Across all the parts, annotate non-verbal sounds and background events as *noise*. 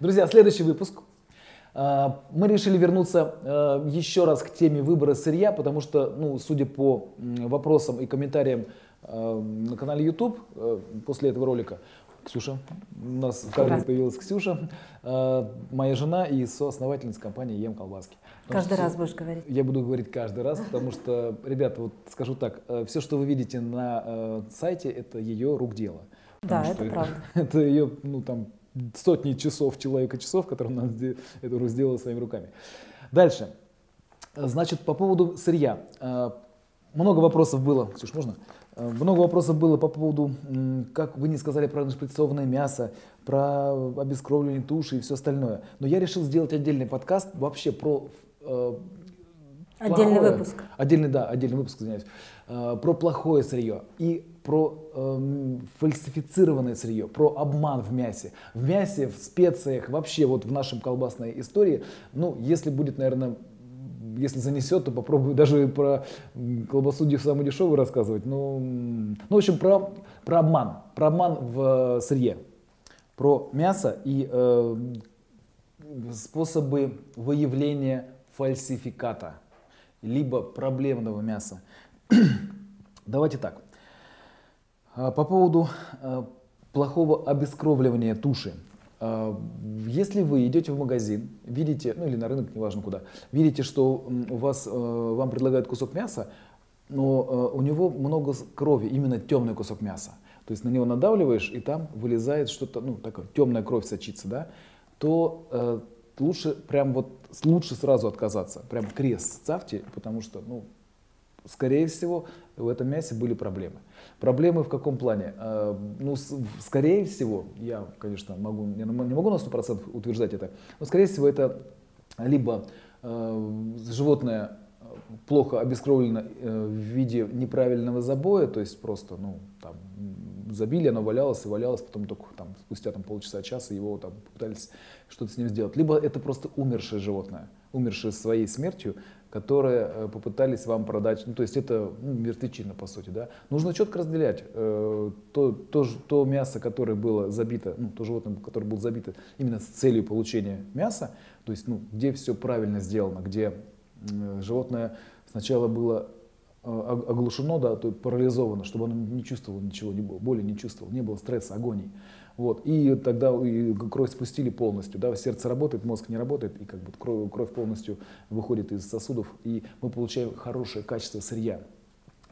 Друзья, следующий выпуск. А, мы решили вернуться а, еще раз к теме выбора сырья, потому что, ну, судя по вопросам и комментариям а, на канале YouTube после этого ролика, Ксюша, у нас в кадре появилась Ксюша, моя жена и соосновательница компании Ем Колбаски. Каждый раз будешь говорить? Я буду говорить каждый раз, потому что, ребята, вот скажу так, все, что вы видите на сайте, это ее рук дело. Да, это правда. *laughs* Это ее, ну, там, сотни часов человека часов, которые она эту сделала своими руками. Дальше. Значит, по поводу сырья. Э, много вопросов было. Ксюш, можно? Э, много вопросов было по поводу, как вы не сказали про нашприцованное мясо, про обескровливание туши и все остальное. Но я решил сделать отдельный подкаст вообще про э, Отдельный плохое, выпуск. Отдельный, да, отдельный выпуск, извиняюсь. Э, про плохое сырье и про э, фальсифицированное сырье, про обман в мясе. В мясе, в специях, вообще вот в нашем колбасной истории, ну, если будет, наверное, если занесет, то попробую даже про колбасу самую дешевую рассказывать. Ну, ну в общем, про, про обман. Про обман в э, сырье. Про мясо и э, способы выявления фальсификата, либо проблемного мяса. *clears throat* Давайте так. А, по поводу а, плохого обескровливания туши. А, если вы идете в магазин, видите, ну или на рынок, неважно куда, видите, что у вас, вам предлагают кусок мяса, но у него много крови, именно темный кусок мяса. То есть на него надавливаешь, и там вылезает что-то, ну, такое, темная кровь сочится, да, то э, лучше прям вот, лучше сразу отказаться. Прям крест ставьте, потому что, ну, скорее всего, в этом мясе были проблемы. Проблемы в каком плане? А, ну, скорее всего, я, конечно, могу, не могу на 100% утверждать это, но, скорее всего, это либо а, животное плохо обескровлено э, в виде неправильного забоя, то есть просто, ну, там, забили, оно валялось и валялось, потом только там, спустя там, полчаса, часа его там пытались что-то с ним сделать. Либо это просто умершее животное, умершее своей смертью, которые э, попытались вам продать, ну то есть это ну, мертвечина по сути, да. Нужно четко разделять э, то, то, то мясо, которое было забито, ну то животное, которое было забито именно с целью получения мяса, то есть ну где все правильно сделано, где э, животное сначала было э, оглушено, да, то есть парализовано, чтобы оно не чувствовало ничего, не было, боли не чувствовало, не было стресса, агонии. Вот. И тогда и кровь спустили полностью. Да? Сердце работает, мозг не работает, и как бы кровь, кровь полностью выходит из сосудов, и мы получаем хорошее качество сырья.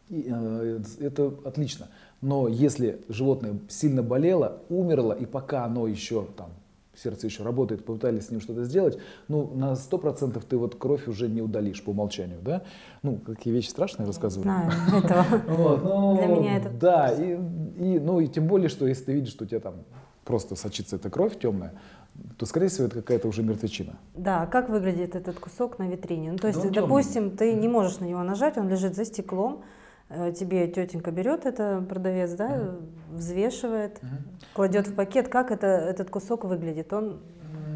И, э, это отлично. Но если животное сильно болело, умерло, и пока оно еще там сердце еще работает, попытались с ним что-то сделать, ну, на сто процентов ты вот кровь уже не удалишь по умолчанию, да? Ну, какие вещи страшные рассказываю. Знаю этого. *laughs* Вот, ну, Для меня это... Да, и, и, ну, и тем более, что если ты видишь, что у тебя там просто сочится эта кровь темная, то, скорее всего, это какая-то уже мертвечина. Да, как выглядит этот кусок на витрине? Ну, то есть, да допустим, темный. ты не можешь на него нажать, он лежит за стеклом, Э, тебе тетенька берет это продавец, да, uh взвешивает, uh кладет в пакет. Как это, этот кусок выглядит? Он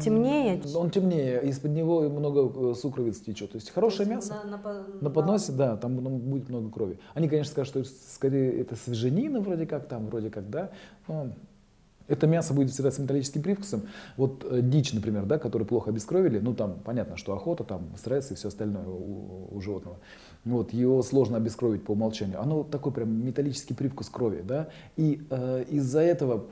темнее? Он темнее, из-под него много э, сукровиц течет. То есть хорошее То есть мясо на, на, на подносе, на... да, там будет много крови. Они, конечно, скажут, что скорее это свеженина вроде как там, вроде как, да, но это мясо будет всегда с металлическим привкусом. Вот э, дичь, например, да, которую плохо обескровили, ну там понятно, что охота, там стресс и все остальное у, у животного. Вот, его сложно обескровить по умолчанию. Оно такой прям металлический привкус крови, да, и э, из-за этого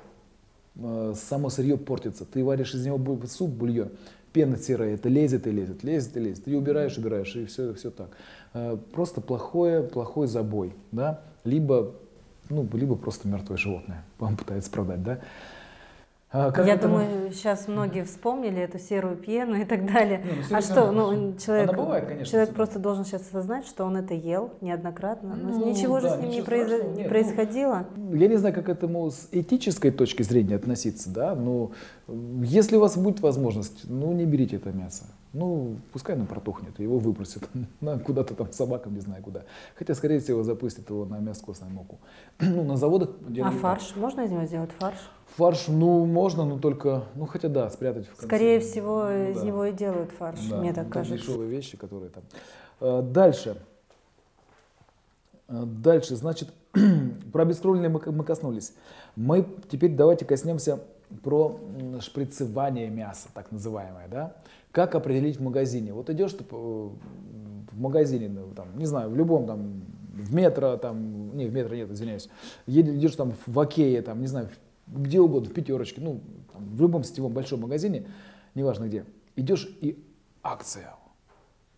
э, само сырье портится. Ты варишь из него суп, бульон, пена серая, это лезет и лезет, лезет и лезет. Ты убираешь, убираешь, и все, все так. Э, просто плохое, плохой забой, да, либо ну, либо просто мертвое животное *laughs* вам пытается продать, да. А как Я это... думаю, сейчас многие вспомнили эту серую пену и так далее. Не, ну, а что, ну, человек, бывает, конечно, человек просто должен сейчас осознать, что он это ел неоднократно. Но ну, ничего да, же с ним не, произ... Не происходило. Ну, я не знаю, как к этому с этической точки зрения относиться, да, но если у вас будет возможность, ну, не берите это мясо. Ну, пускай оно протухнет, его *laughs* на куда-то там собакам, не знаю куда. Хотя, скорее всего, запустят его на мясо костную муку. *clears throat* ну, на заводах А фарш? Так. Можно из него сделать фарш? Фарш, ну, можно, но только, ну, хотя да, спрятать в конце. Скорее всего, ну, из да. него и делают фарш, да, мне так кажется. дешевые вещи, которые там. А, дальше. А, дальше, значит, *clears throat* про обескровленные мы, мы коснулись. Мы теперь давайте коснемся про шприцевание мяса, так называемое, да? Как определить в магазине? Вот идешь ты в магазине, ну, там, не знаю, в любом там, в метро, там, не, в метро нет, извиняюсь, идешь там в Окее, там, не знаю, где угодно, в пятерочке, ну, там, в любом сетевом большом магазине, неважно где, идешь и акция,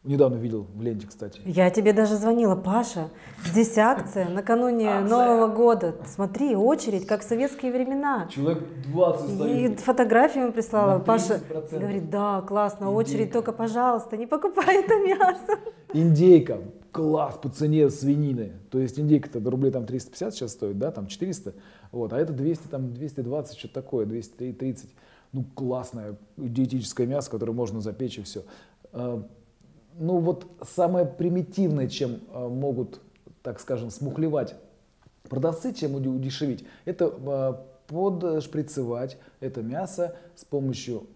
Недавно видел в ленте, кстати. Я тебе даже звонила, Паша, здесь акция накануне акция. Нового года. Смотри, очередь, как в советские времена. Человек 20 стоит. И фотографию ему прислала. Паша говорит, да, классно, Индейка. очередь, только, пожалуйста, не покупай это мясо. Индейка, класс по цене свинины. То есть индейка-то рублей там 350 сейчас стоит, да, там 400. Вот, а это 200, там 220, что-то такое, 230. Ну, классное диетическое мясо, которое можно запечь и все а, ну вот самое примитивное, чем э, могут, так скажем, смухлевать продавцы, чем удешевить, это э, подшприцевать это мясо с помощью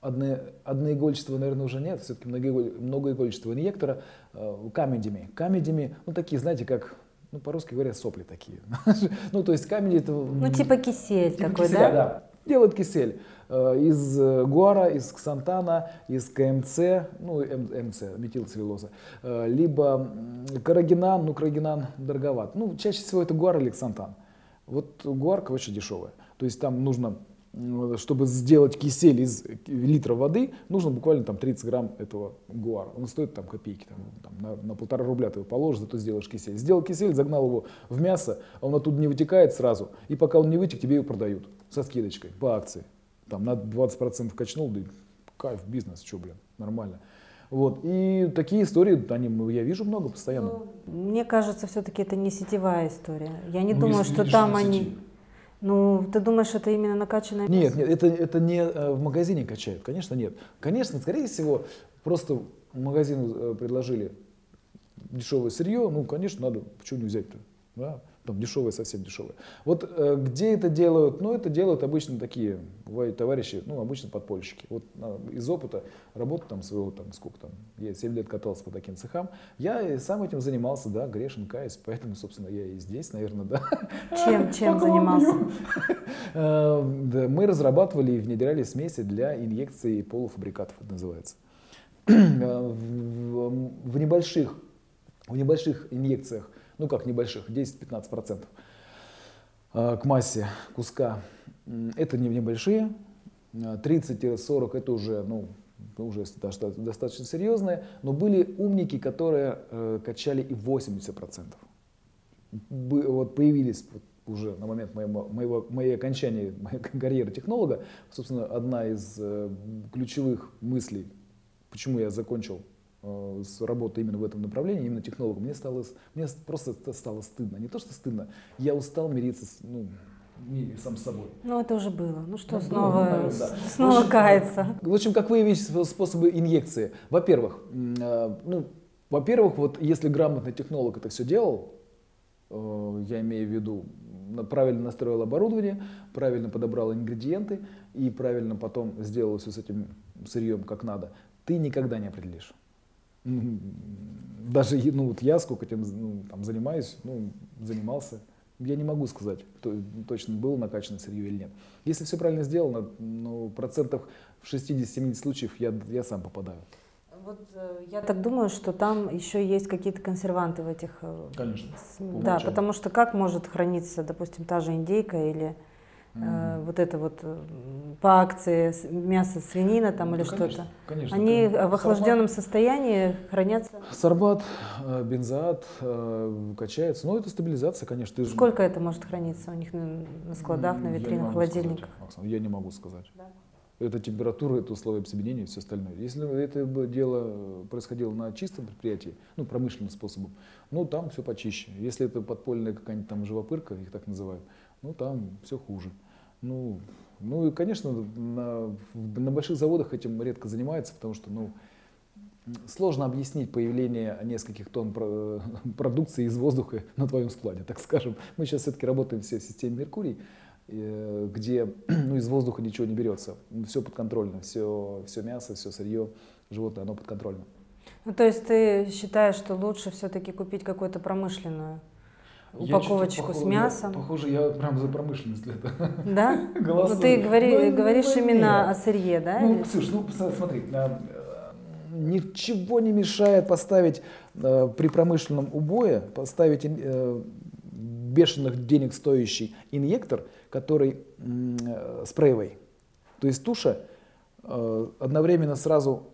одно, одноигольчатого, наверное, уже нет, все-таки многоигольчатого инъектора, э, камедями. Камедями, ну такие, знаете, как ну, по-русски говоря, сопли такие. *laughs* ну, то есть камень это... Ну, типа кисель типа такой, киселя, да? да? Делают кисель. Э, из э, гуара, из ксантана, из КМЦ, ну МЦ, метилцеллюлоза, э, либо карагинан, ну карагинан дороговат. Ну чаще всего это гуар или ксантан. Вот гуар, короче, дешевая. То есть там нужно чтобы сделать кисель из литра воды, нужно буквально там 30 грамм этого гуара. Он стоит там копейки, там, там, на, на полтора рубля ты его положишь, зато сделаешь кисель. Сделал кисель, загнал его в мясо, а он оттуда не вытекает сразу, и пока он не вытек, тебе его продают со скидочкой по акции там на 20% качнул, да кайф, бизнес, что, блин, нормально. Вот. И такие истории, они, я вижу много постоянно. Ну, мне кажется, все-таки это не сетевая история. Я не ну, думаю, что там они... Сети. Ну, ты думаешь, это именно накачанное Нет, нет, это, это не э, в магазине качают, конечно, нет. Конечно, скорее всего, просто магазину э, предложили дешевое сырье, ну, конечно, надо, почему не взять-то, да? Там дешевые, совсем дешевые. Вот э, где это делают? Ну, это делают обычно такие, бывают товарищи, ну, обычно подпольщики. Вот э, из опыта работы там своего, там, сколько там, я 7 лет катался по таким цехам, я сам этим занимался, да, грешен, каюсь, поэтому, собственно, я и здесь, наверное, да. *laughs* Чем, чем занимался? *laughs* Э, мы разрабатывали и внедряли смеси для инъекции полуфабрикатов, это называется. *clears throat* Э, в небольших в небольших инъекциях ну как небольших, 10-15% а, к массе куска. Это не небольшие, 30-40 а, это уже, ну, уже достаточно серьезные, но были умники, которые э, качали и 80%. Вот появились уже на момент моего, моего, моей окончания *laughs* моей карьеры технолога, собственно, одна из э, ключевых мыслей, почему я закончил с работы именно в этом направлении, именно технологом, мне стало, мне просто стало стыдно. Не то, что стыдно, я устал мириться с, ну, сам с собой. Ну, это уже было. Ну что, ну, снова, было, наверное, да. снова в общем, каяться. В общем, как выявить способы инъекции? Во-первых, э, ну, во-первых, вот если грамотный технолог это все делал, э, я имею в виду, правильно настроил оборудование, правильно подобрал ингредиенты и правильно потом сделал все с этим сырьем как надо, ты никогда не определишь даже ну, вот я сколько этим ну, там, занимаюсь, ну, занимался, я не могу сказать, то, точно было накачано сырье или нет. Если все правильно сделано, ну, процентов в 60-70 случаев я, я сам попадаю. Вот э, я так думаю, что там еще есть какие-то консерванты в этих. Э, Конечно. Да, потому что как может храниться, допустим, та же индейка или Mm. вот это вот э, по акции мясо свинина там ну, или что-то. Конечно. Они конечно. в охлажденном Сорбат, состоянии хранятся. Сорбат, э, бензоат качается. Ну, это стабилизация, конечно. Сколько это может храниться у них на, на складах, на витринах, холодильниках? Сказать, я не могу сказать. Да. Это температура, это условия обсеменения и все остальное. Если это бы дело происходило на чистом предприятии, ну, промышленным способом, ну, там все почище. Если это подпольная какая-нибудь там живопырка, их так называют, ну, там все хуже. Ну, ну и, конечно, на, на больших заводах этим редко занимаются, потому что, ну, сложно объяснить появление нескольких тонн *laughs* продукции из воздуха на твоем складе, так скажем. Мы сейчас все-таки работаем все в системе Меркурий, э, где *clears throat* ну, из воздуха ничего не берется. Все подконтрольно, все, все мясо, все сырье, животное, оно подконтрольно. Ну, то есть ты считаешь, что лучше все-таки купить какую-то промышленную упаковочку с мясом. Я, похоже, я прям за промышленность это. Да? *laughs* Ну, ты говори, ну, говоришь ну, именно нет. о сырье, да? Ну, Ксюш, ну смотри, ничего не мешает поставить э, при промышленном убое, поставить э, бешеных денег стоящий инъектор, который э, спреевый. То есть туша э, одновременно сразу,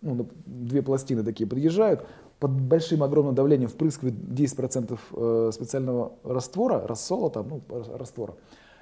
ну, две пластины такие подъезжают, под большим огромным давлением впрыскивает 10% э, специального раствора, рассола там, ну, раствора,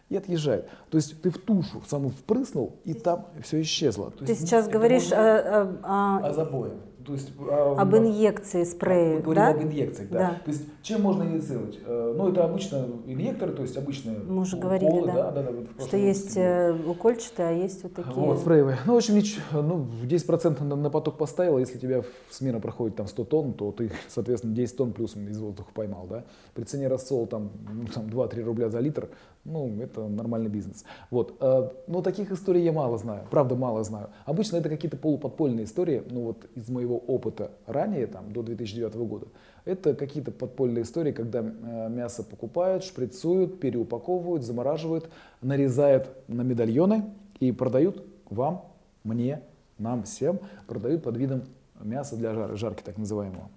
и отъезжает. То есть ты в тушу саму впрыснул, и там все исчезло. То ты сейчас говоришь о, о, о... о забое. То есть, а, об инъекции спрея, Мы да? об инъекциях, да. да. То есть чем можно инъецировать? Э, ну, это обычно инъекторы, то есть обычные Мы уже уколы, говорили, да, да, да, вот что есть э, укольчатые, а есть вот такие. Вот, спреевые. Ну, в общем, ну, 10% на, на поток поставил, если у тебя смена проходит там 100 тонн, то ты, *laughs* соответственно, 10 тонн плюс из воздуха поймал, да. При цене рассол там, ну, там 2-3 рубля за литр, ну, это нормальный бизнес. Вот. Э, но таких историй я мало знаю, правда мало знаю. Обычно это какие-то полуподпольные истории, ну вот из моего опыта ранее, там, до 2009 года. Это какие-то подпольные истории, когда э, мясо покупают, шприцуют, переупаковывают, замораживают, нарезают на медальоны и продают вам, мне, нам всем, продают под видом мяса для жар, жарки так называемого.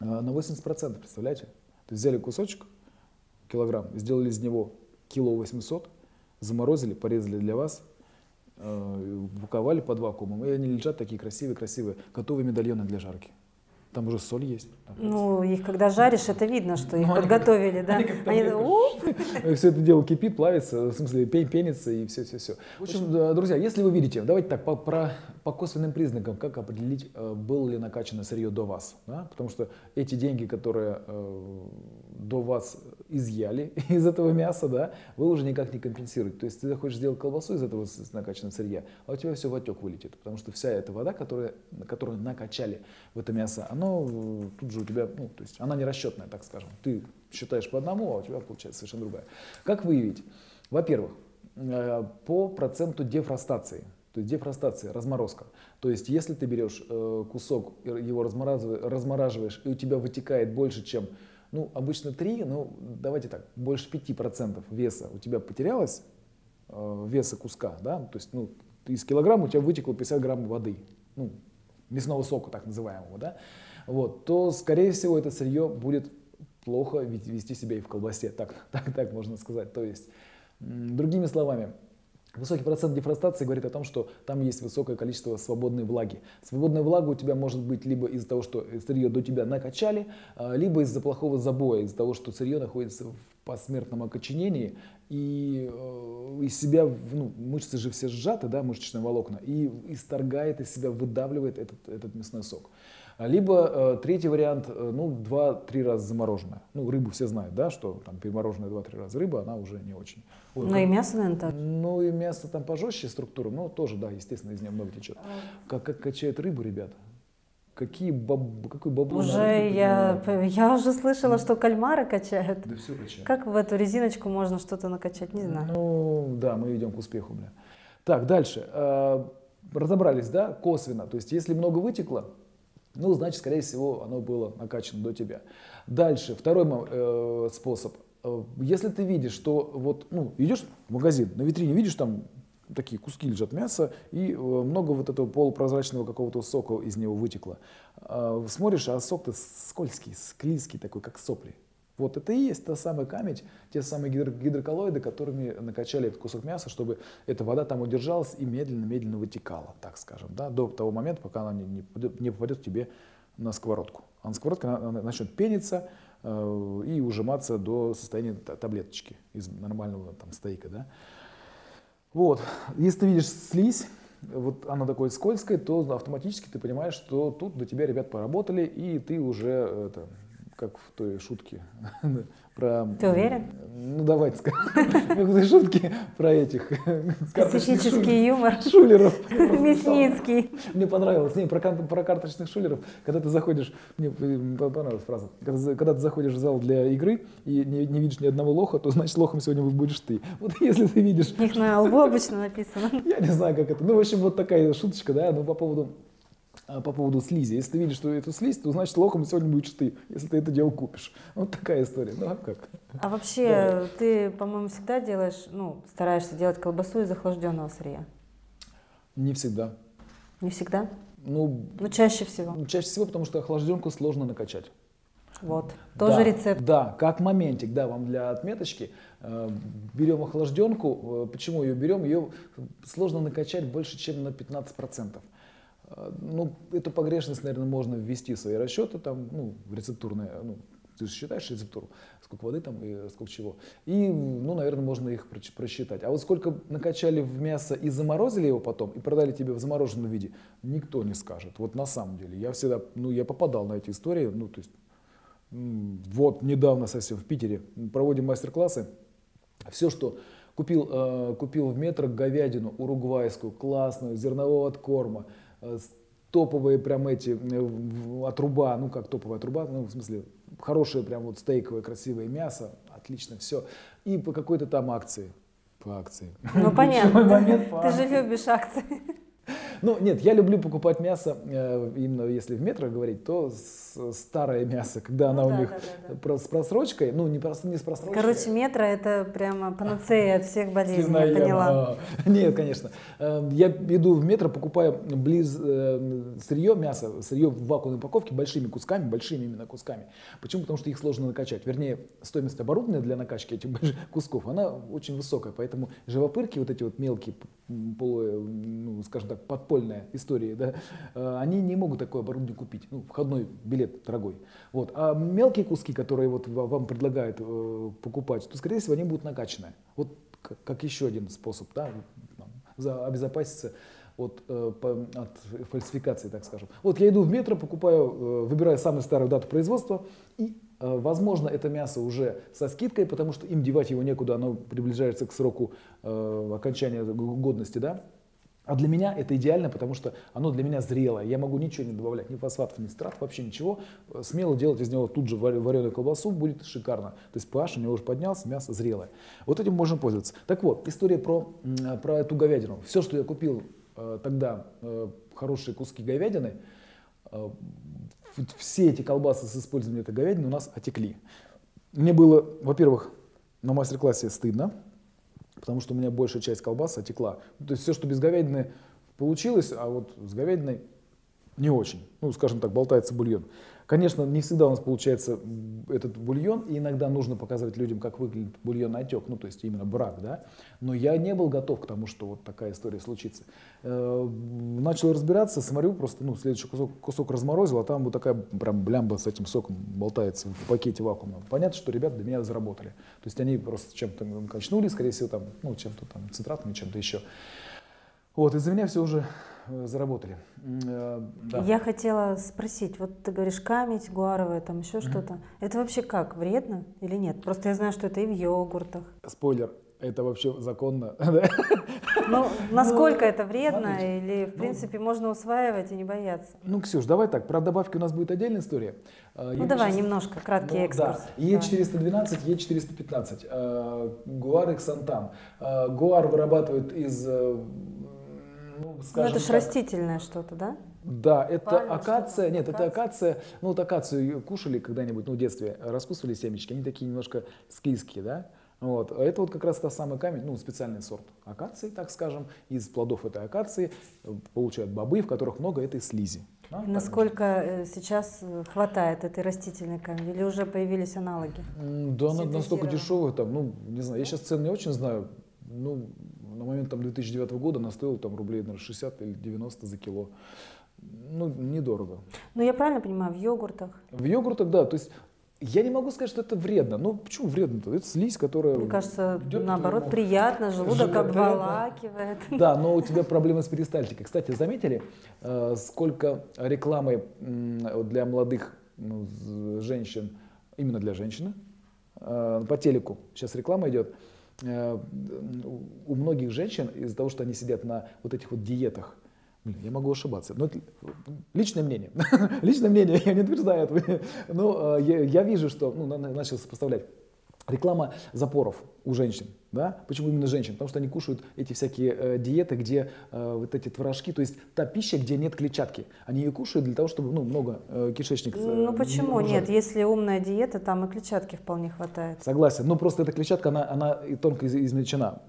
Э, на 80%, представляете? То есть взяли кусочек, килограмм, сделали из него кило 800, заморозили, порезали для вас, э, упаковали под вакуумом, и они лежат такие красивые-красивые, готовые медальоны для жарки. Там уже соль есть. Ну, их когда жаришь, это видно, что их ну, подготовили, да? Они, они, они *laughs* все это дело кипит, плавится, в смысле пенится и все-все-все. В общем, друзья, если вы видите, давайте так, по, про, по косвенным признакам, как определить, э, было ли накачано сырье до вас. Да? Потому что эти деньги, которые э, до вас изъяли *laughs* из этого мяса, да, вы уже никак не компенсируете. То есть ты захочешь сделать колбасу из этого накачанного сырья, а у тебя все в отек вылетит. Потому что вся эта вода, которая, которую накачали в это мясо, она оно э, тут же у тебя, ну, то есть она не расчетная, так скажем. Ты считаешь по одному, а у тебя получается совершенно другая. Как выявить? Во-первых, э, по проценту дефростации. То есть дефростация, разморозка. То есть если ты берешь э, кусок, его размораживаешь, и у тебя вытекает больше, чем, ну, обычно 3, ну, давайте так, больше 5% веса у тебя потерялось, веса куска, да, то есть, ну, из килограмма у тебя вытекло 50 грамм воды, ну, мясного сока так называемого, да, вот, то, скорее всего, это сырье будет плохо вести себя и в колбасе, так, *laughs* так, так можно сказать. То есть, другими словами, Высокий процент дефростации говорит о том, что там есть высокое количество свободной влаги. Свободная влага у тебя может быть либо из-за того, что сырье до тебя накачали, а, либо из-за плохого забоя, из-за того, что сырье находится в посмертном окоченении, и э, из себя, ну, мышцы же все сжаты, да, мышечные волокна, и исторгает из себя, выдавливает этот, этот мясной сок. Либо э, третий вариант, э, ну, 2-3 раза замороженная. Ну, рыбу все знают, да, что там перемороженная 2-3 раза рыба, она уже не очень. Ой, ну и мясо, наверное, так. Ну и мясо там пожестче структура, но тоже, да, естественно, из нее много течет. А. Как, как качает рыбу, ребята? Какие баб, какой бабло Уже я, я уже слышала, что кальмары качают. Да все качают. Как в эту резиночку можно что-то накачать, не знаю. Ну, да, мы идем к успеху, бля. Так, дальше. Э, разобрались, да, косвенно. То есть, если много вытекло, ну, значит, скорее всего, оно было накачано до тебя. Дальше, второй э, способ. Э, если ты видишь, что вот, ну, идешь в магазин, на витрине видишь там такие куски лежат мяса, и э, много вот этого полупрозрачного какого-то сока из него вытекло. Э, смотришь, а сок-то скользкий, склизкий такой, как сопли. Вот это и есть та самая камень, те самые гидроколлоиды, которыми накачали этот кусок мяса, чтобы эта вода там удержалась и медленно-медленно вытекала, так скажем, да, до того момента, пока она не, не, попадет, не тебе на сковородку. А на сковородке она, она начнет пениться э, и ужиматься до состояния таблеточки из нормального там стейка, да. Вот, если ты видишь слизь, вот она такой скользкая, то автоматически ты понимаешь, что тут до тебя ребят поработали, и ты уже это, как в той шутке *laughs* про... Ты уверен? Ну, давайте скажем. *laughs* Шутке про этих... Специфический юмор. Шулеров. *laughs* Мясницкий. Мне понравилось. Не, про, про карточных шулеров. Когда ты заходишь... Мне понравилась фраза. Когда, когда ты заходишь в зал для игры и не, не видишь ни одного лоха, то значит лохом сегодня будешь ты. Вот если ты видишь... У них на лбу обычно написано. Я не знаю, как это. Ну, в общем, вот такая шуточка, да, ну, по поводу по поводу слизи. Если ты видишь, что эту слизь, то значит локом сегодня будешь ты, если ты это дело купишь. Вот такая история. Ну а как? А вообще да. ты, по-моему, всегда делаешь, ну, стараешься делать колбасу из охлажденного сырья? Не всегда. Не всегда? Ну, ну чаще всего. Чаще всего, потому что охлажденку сложно накачать. Вот, тоже да, рецепт. Да, как моментик, да, вам для отметочки. Э, берем охлажденку. Э, почему ее берем? Ее сложно накачать больше, чем на 15%. Э, ну, эту погрешность, наверное, можно ввести в свои расчеты, там, ну, рецептурные, ну, ты же считаешь рецептуру, сколько воды там и сколько чего. И, ну, наверное, можно их просчитать. А вот сколько накачали в мясо и заморозили его потом, и продали тебе в замороженном виде, никто не скажет. Вот на самом деле. Я всегда, ну, я попадал на эти истории, ну, то есть, вот недавно совсем в Питере проводим мастер-классы. Все, что купил, э, купил в метро говядину уругвайскую, классную, зернового откорма, э, топовые прям эти э, отруба, ну как топовая труба, ну в смысле хорошее прям вот стейковое красивое мясо, отлично все. И по какой-то там акции. По акции. Ну *laughs* понятно, ты же любишь акции. *laughs* Ну, нет, я люблю покупать мясо, э, именно если в метро говорить, то старое мясо, когда ну, оно да, у них с просрочкой, ну, не, просто, не с просрочкой. Короче, метро это прямо панацея от всех болезней, я поняла. *laughs* Нет, конечно. Э, я иду в метро, покупаю близ э, сырье, мясо, сырье в вакуумной упаковке большими кусками, большими именно кусками. Почему? Потому что их сложно накачать. Вернее, стоимость оборудования для накачки этих кусков, она очень высокая, поэтому живопырки, вот эти вот мелкие, полу, ну, скажем так, подпольные истории, да, э, они не могут такое оборудование купить. Ну, входной билет дорогой. Вот. А мелкие куски, которые вот вам предлагают э, покупать, то, скорее всего, они будут накачанные. Вот как, еще один способ да, за, обезопаситься от, э, от фальсификации, так скажем. Вот я иду в метро, покупаю, выбираю самую старую дату производства, и, возможно, это мясо уже со скидкой, потому что им девать его некуда, оно приближается к сроку окончания годности, да, а для меня это идеально, потому что оно для меня зрелое. Я могу ничего не добавлять, ни фосфатов, ни страт, вообще ничего. Смело делать из него тут же вареную колбасу, будет шикарно. То есть pH у него уже поднялся, мясо зрелое. Вот этим можем пользоваться. Так вот, история про, про эту говядину. Все, что я купил э, тогда, э, хорошие куски говядины, э, все эти колбасы с использованием этой говядины у нас отекли. Мне было, во-первых, на мастер-классе стыдно, потому что у меня большая часть колбасы отекла. То есть все, что без говядины получилось, а вот с говядиной не очень. Ну, скажем так, болтается бульон. Конечно, не всегда у нас получается этот бульон, и иногда нужно показывать людям, как выглядит бульон отек, ну, то есть именно брак, да. Но я не был готов к тому, что вот такая история случится. Э, начал разбираться, смотрю, просто, ну, следующий кусок, кусок разморозил, а там вот такая прям блямба с этим соком болтается в пакете вакуумном. Понятно, что ребята для меня заработали. То есть они просто чем-то качнули, скорее всего, там, ну, чем-то там цитратами, чем-то еще. Вот, из-за меня все уже заработали. Э, да. Я хотела спросить, вот ты говоришь камедь, гуаровая, там еще mm-hmm. что-то. Это вообще как, вредно или нет? Просто я знаю, что это и в йогуртах. Спойлер, это вообще законно. *laughs* Ну, насколько ну, это вредно или, в ну, принципе, можно усваивать и не бояться? Ну, Ксюш, давай так, про добавки у нас будет отдельная история. А, ну, давай немножко, краткий ну, экскурс. Е412, Е415, Гуар Ксантан. Гуар вырабатывают из э, ну, скажем ну, это же растительное что-то, да? Да, это Пальма, акация, нет, акация? это акация, ну вот акацию кушали когда-нибудь, ну в детстве, раскусывали семечки, они такие немножко склизкие, да? Вот. А это вот как раз та самый камень, ну, специальный сорт акации, так скажем, из плодов этой акации получают бобы, в которых много этой слизи. Да, Насколько э, сейчас э, хватает этой растительной камни или уже появились аналоги? Да, она настолько дешевая, там, ну, не знаю, я сейчас цены не очень знаю, ну, на момент там, 2009 года она стоила там, рублей наверное, 60 или 90 за кило. Ну, недорого. Ну, я правильно понимаю, в йогуртах? В йогуртах, да. То есть я не могу сказать, что это вредно. Ну, почему вредно-то? Это слизь, которая... Мне кажется, наоборот, приятно, желудок обволакивает. Да, но у тебя проблемы с перистальтикой. Кстати, заметили, э, сколько рекламы для молодых ну, женщин, именно для женщины, э, по телеку сейчас реклама идет, у многих женщин из-за того, что они сидят на вот этих вот диетах, я могу ошибаться, но это личное мнение, *laughs* личное мнение, я не утверждаю этого, но э, я, я вижу, что, ну, начал сопоставлять, реклама запоров у женщин, Да? Почему именно женщин? Потому что они кушают эти всякие э, диеты, где э, вот эти творожки, то есть та пища, где нет клетчатки. Они ее кушают для того, чтобы ну, много э, кишечник... Э, ну почему не нет? Если умная диета, там и клетчатки вполне хватает. Согласен. Но просто эта клетчатка, она, она тонко измельчена.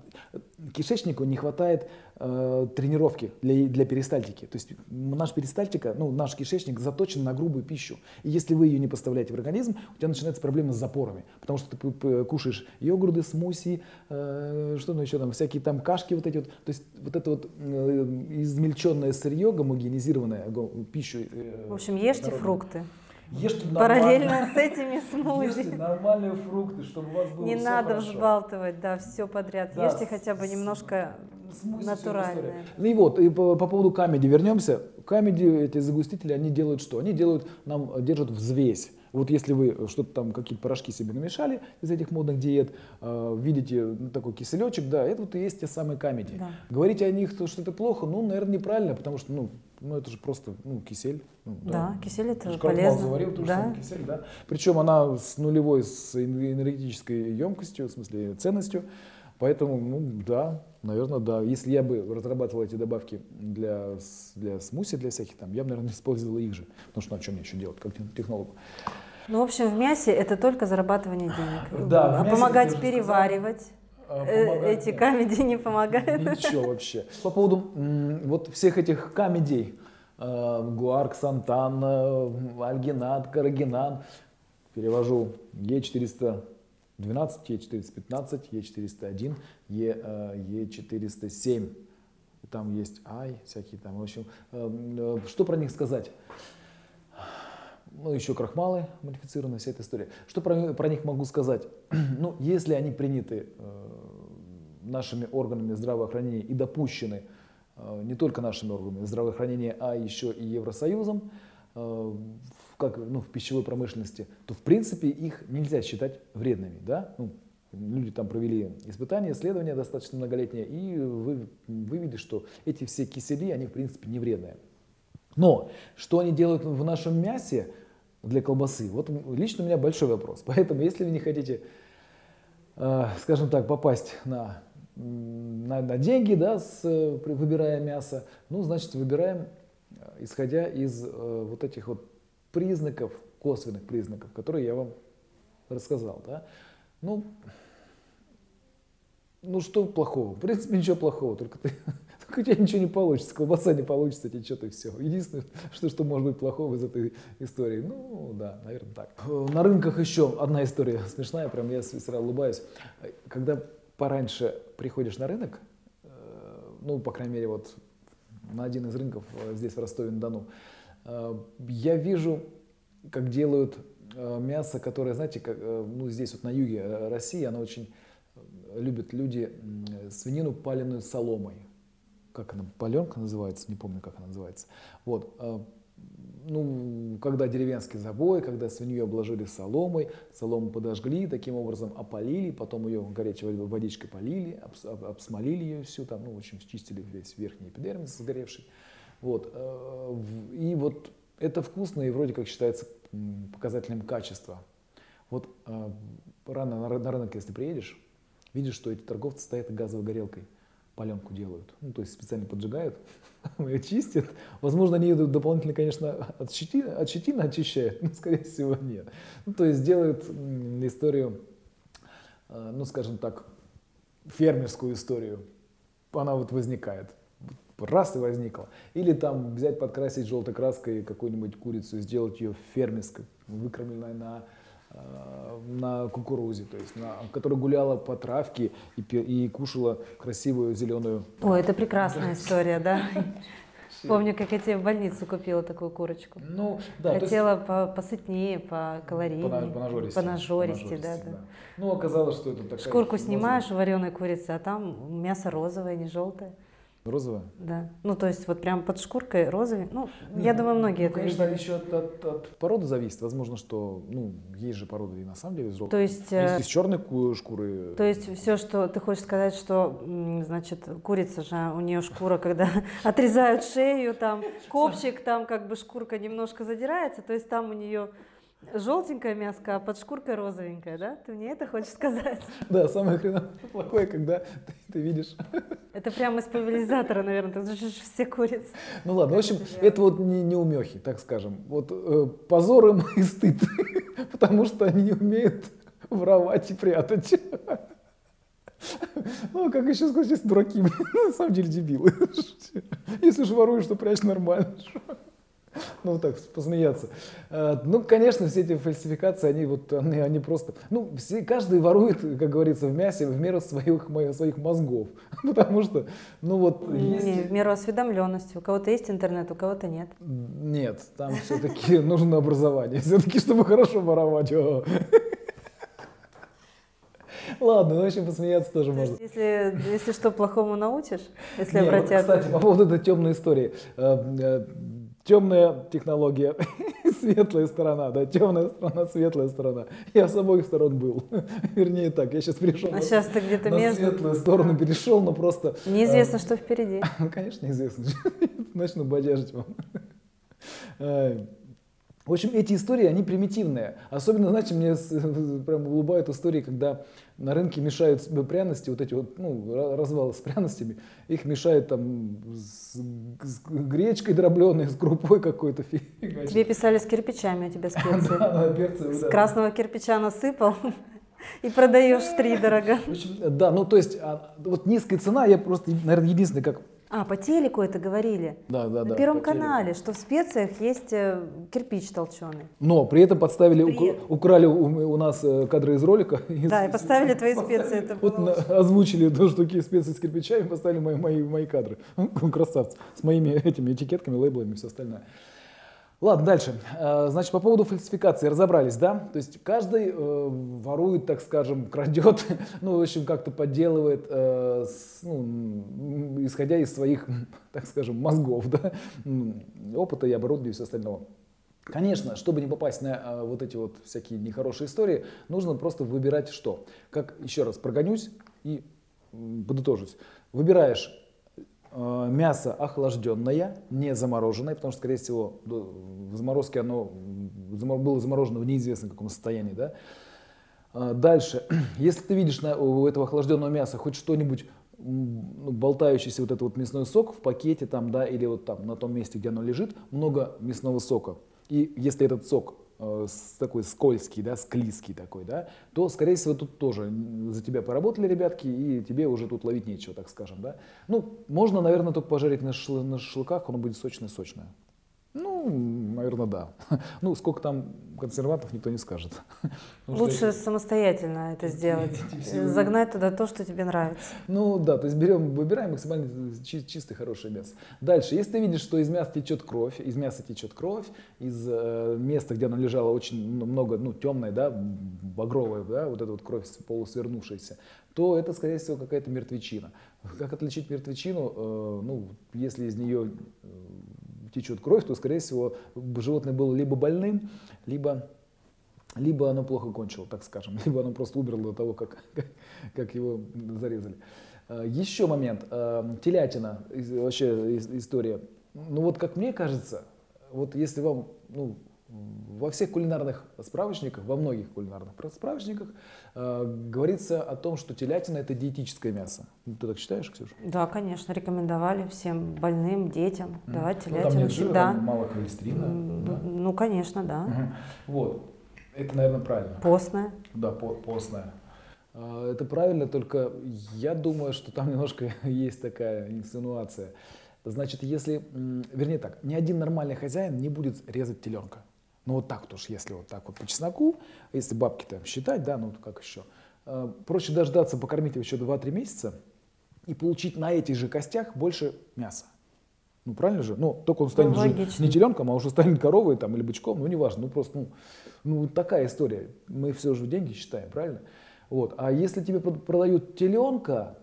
Кишечнику не хватает э, тренировки для, для перистальтики. То есть наш перистальтика, ну, наш кишечник заточен на грубую пищу. И если вы ее не поставляете в организм, у тебя начинается проблема с запорами. Потому что ты кушаешь йогурты, смуси, э, что ну еще там, всякие там кашки вот эти вот. То есть вот это вот э, измельченное сырье, гомогенизированное пищу. Э, в общем, ешьте народную. фрукты. Ешьте Параллельно с этими *laughs* смузи. Ешьте нормальные фрукты, чтобы у вас было Не все надо хорошо. взбалтывать, да, все подряд. Да, Ешьте хотя бы немножко натуральное. Ну и вот, и по, по поводу камеди вернемся. Камеди, эти загустители, они делают что? Они делают, нам держат взвесь. Вот если вы что-то там, какие-то порошки себе намешали из этих модных диет, э, видите ну, такой киселечек, да, это вот и есть те самые камеди. Да. Говорить о них, что это плохо, ну, наверное, неправильно, потому что, ну, ну это же просто, ну, кисель. Ну, да. да, кисель это же полезно. заварил, то да. же кисель, да. Причем она с нулевой, с энергетической емкостью, в смысле ценностью. Поэтому, ну, да, наверное, да. Если я бы разрабатывал эти добавки для, для смуси, для всяких там, я бы, наверное, *laughs* использовал их же. Потому что, ну, а что мне еще делать, как технологу? Ну, в общем, в мясе это только зарабатывание денег. *laughs* Да, а помогать переваривать. А, э, помогать, эти камеди не помогают. Ничего *laughs* вообще. По поводу вот всех этих камедей, э, Гуарк, Сантан, Альгинат, Карагинан, перевожу Е412, Е415, Е401, Е407. Там есть ай, всякие там, в общем. Э, что про них сказать? ну, еще крахмалы модифицированные, вся эта история. Что про, про них могу сказать? *clears throat* ну, если они приняты э, нашими органами здравоохранения и допущены э, не только нашими органами здравоохранения, а еще и Евросоюзом, э, как ну, в пищевой промышленности, то в принципе их нельзя считать вредными. Да? Ну, люди там провели испытания, исследования достаточно многолетние, и вы, вывели, что эти все кисели, они в принципе не вредные. Но что они делают в нашем мясе, для колбасы? Вот лично у меня большой вопрос. *laughs* Поэтому, если вы не хотите, э, скажем так, попасть на, на, на деньги, да, с, выбирая мясо, ну, значит, выбираем, э, исходя из э, вот этих вот признаков, косвенных признаков, которые я вам рассказал. Да? Ну, ну, что плохого? В принципе, ничего плохого, только ты *laughs* у тебя ничего не получится, колбаса не получится, тебе что-то и все. Единственное, что, что может быть плохого из этой истории, ну да, наверное так. На рынках еще одна история смешная, прям я всегда улыбаюсь. Когда пораньше приходишь на рынок, э, ну, по крайней мере, вот на один из рынков э, здесь, в Ростове-на-Дону, э, я вижу, как делают мясо, которое, знаете, как, ну, здесь вот на юге России, оно очень любят люди свинину паленую соломой как она, паленка называется, не помню, как она называется. Вот, э, ну, когда деревенский забой, когда свинью обложили соломой, солому подожгли, таким образом опалили, потом ее горячей водичкой полили, обсмолили ее всю, там, ну, в общем, чистили весь верхний эпидермис сгоревший. Вот, э, и вот это вкусно и вроде как считается показателем качества. Вот э, рано на рынок, если приедешь, видишь, что эти торговцы стоят газовой горелкой паленку делают. Ну, то есть специально поджигают, *laughs* ее чистят. Возможно, они ее дополнительно, конечно, от щетины, от щетины очищают, но, скорее всего, нет. Ну, то есть делают историю, э, ну, скажем так, фермерскую историю. Она вот возникает. Раз и возникла. Или там взять, подкрасить желтой краской какую-нибудь курицу сделать ее фермерской, выкормленной на Э, на кукурузе, то есть на, которая гуляла по травке и, и кушала красивую зеленую. О, это прекрасная история, да. *laughs* Помню, как я тебе в больницу купила такую курочку. Ну, да. Хотела есть, по, посытнее, по калорийнее. По, по нажористи. По нажористи, да, да. Ну, оказалось, что это такая... Шкурку снимаешь у вареной курицы, а там мясо розовое, не желтое. Розовая? Да. Ну, то есть вот прям под шкуркой розовый. Ну, Нет, я думаю, многие ну, это конечно, видели. еще от, от, от породы зависит. Возможно, что, ну, есть же породы и на самом деле желтые. То есть... Есть из черной шкуры. То есть все, что ты хочешь сказать, что, значит, курица же, у нее шкура, когда *laughs* отрезают шею, там, копчик, там как бы шкурка немножко задирается, то есть там у нее Желтенькое мяско, а под шкуркой розовенькое, да? Ты мне это хочешь сказать? *laughs* Да, самое хреновое плохое, когда ты, ты видишь. Это прямо из пульверизатора, наверное, ты же все курицы. Ну ладно, в общем, это вот не, не умехи, так скажем. Вот э, позор им и стыд, *laughs* потому что они не умеют воровать и прятать. Ну, как еще сказать, дураки, на самом деле дебилы. *laughs* Если же воруешь, то прячь нормально. *laughs* Ну, так, посмеяться. Э, ну, конечно, все эти фальсификации, они вот, они, они просто... Ну, все, каждый ворует, как говорится, в мясе в меру своих, своих мозгов. *laughs* Потому что, ну вот... Есть... Не, в меру осведомленности. У кого-то есть интернет, у кого-то нет. Нет, там все-таки *laughs* нужно образование. Все-таки, чтобы хорошо воровать. Ладно, ну, в общем, посмеяться тоже То можно. Если, если что, плохому научишь, если Нет, обратятся. Вот, кстати, по поводу этой темной истории. Э, э, темная технология, *laughs* светлая сторона, да, темная сторона, светлая сторона. Я с обоих сторон был. *laughs* Вернее так, я сейчас перешел а на, сейчас ты где-то на между... светлую сторону перешел, но просто... Неизвестно, э, что впереди. Ну, *laughs* конечно, неизвестно. Начну бодяжить вам. В общем, эти истории, они примитивные. Особенно, знаете, мне *laughs* прям улыбают истории, когда на рынке мешают себе пряности, вот эти вот, ну, развалы с пряностями, их мешают там с, с гречкой дробленой, с крупой какой-то. Тебе писали с кирпичами у тебя специи. С *laughs* красного кирпича насыпал *laughs* и продаешь в три дорого. Да, ну то есть а, вот низкая цена, я просто, наверное, единственный, как а, по телеку это говорили? Да, да, На да. Первом канале, что в специях есть э, кирпич толченый. Но при этом подставили, при... украли у, у нас э, кадры из ролика. Да, и поставили твои *laughs* специи. Это вот на, озвучили то, что такие специи с кирпичами, поставили мои, мои, мои кадры. *laughs* Красавцы. С моими этими этикетками, лейблами и все остальное. Ладно, дальше. Э, значит, по поводу фальсификации разобрались, да? То есть каждый э, ворует, так скажем, *laughs* крадет, ну, в общем, как-то подделывает, э, с, ну, исходя из своих, *laughs* так скажем, мозгов, да? опыта и оборудования и все остального. Конечно, чтобы не попасть на э, вот эти вот всякие нехорошие истории, нужно просто выбирать что. Как, еще раз, прогонюсь и подытожусь. Выбираешь мясо охлажденное, не замороженное, потому что, скорее всего, в заморозке оно было заморожено в неизвестном каком состоянии. Да? Э, дальше, *clears throat* если ты видишь на, у этого охлажденного мяса хоть что-нибудь ну, болтающийся вот этот вот мясной сок в пакете там, да, или вот там на том месте, где оно лежит, много мясного сока. И если этот сок Э, такой скользкий, да, склизкий такой, да, то, скорее всего, тут тоже за тебя поработали ребятки, и тебе уже тут ловить нечего, так скажем, да. Ну, можно, наверное, только пожарить на, шл на шашлыках, оно будет сочное-сочное. Ну, наверное, да. *laughs* Ну, сколько там консервантов, никто не скажет. *laughs* Лучше *laughs* самостоятельно это сделать. Загнать туда то, что тебе нравится. Ну да, то есть берем, выбираем максимально чистое, хорошее мясо. Дальше, если ты видишь, что из мяса течет кровь, из мяса течет кровь, из э, места, где оно лежало очень много, ну, темное, да, багровое, да, вот эта вот кровь полусвернувшаяся, то это, скорее всего, какая-то мертвечина. Как отличить мертвечину? Э, ну, если из нее э, течет кровь, то, скорее всего, животное было либо больным, либо, либо оно плохо кончило, так скажем, *laughs* либо оно просто умерло до того, как, *laughs* как его зарезали. А, Еще момент. А, телятина, вообще история. Ну вот, как мне кажется, вот если вам ну, во всех кулинарных справочниках, во многих кулинарных справочниках э, говорится о том, что телятина это диетическое мясо. Ты так считаешь, Ксюша? Да, конечно, рекомендовали всем больным, детям mm. давать телятину ну, там нет жира, всегда. Там мало холестерина. Mm, да? Ну, конечно, да. Угу. Вот, это, наверное, правильно. Постная. Да, по постная. Э, это правильно, только я думаю, что там *laughs* немножко есть такая инсинуация. Значит, если, вернее так, ни один нормальный хозяин не будет резать теленка. Ну вот так тоже, если вот так вот по чесноку, если бабки там считать, да, ну как еще. Э, проще дождаться, покормить его еще 2-3 месяца и получить на этих же костях больше мяса. Ну правильно же? Ну только он станет ну, же не теленком, а уже станет коровой там, или бычком, ну неважно, ну просто, ну, ну такая история. Мы все же деньги считаем, правильно? Вот. А если тебе продают теленка,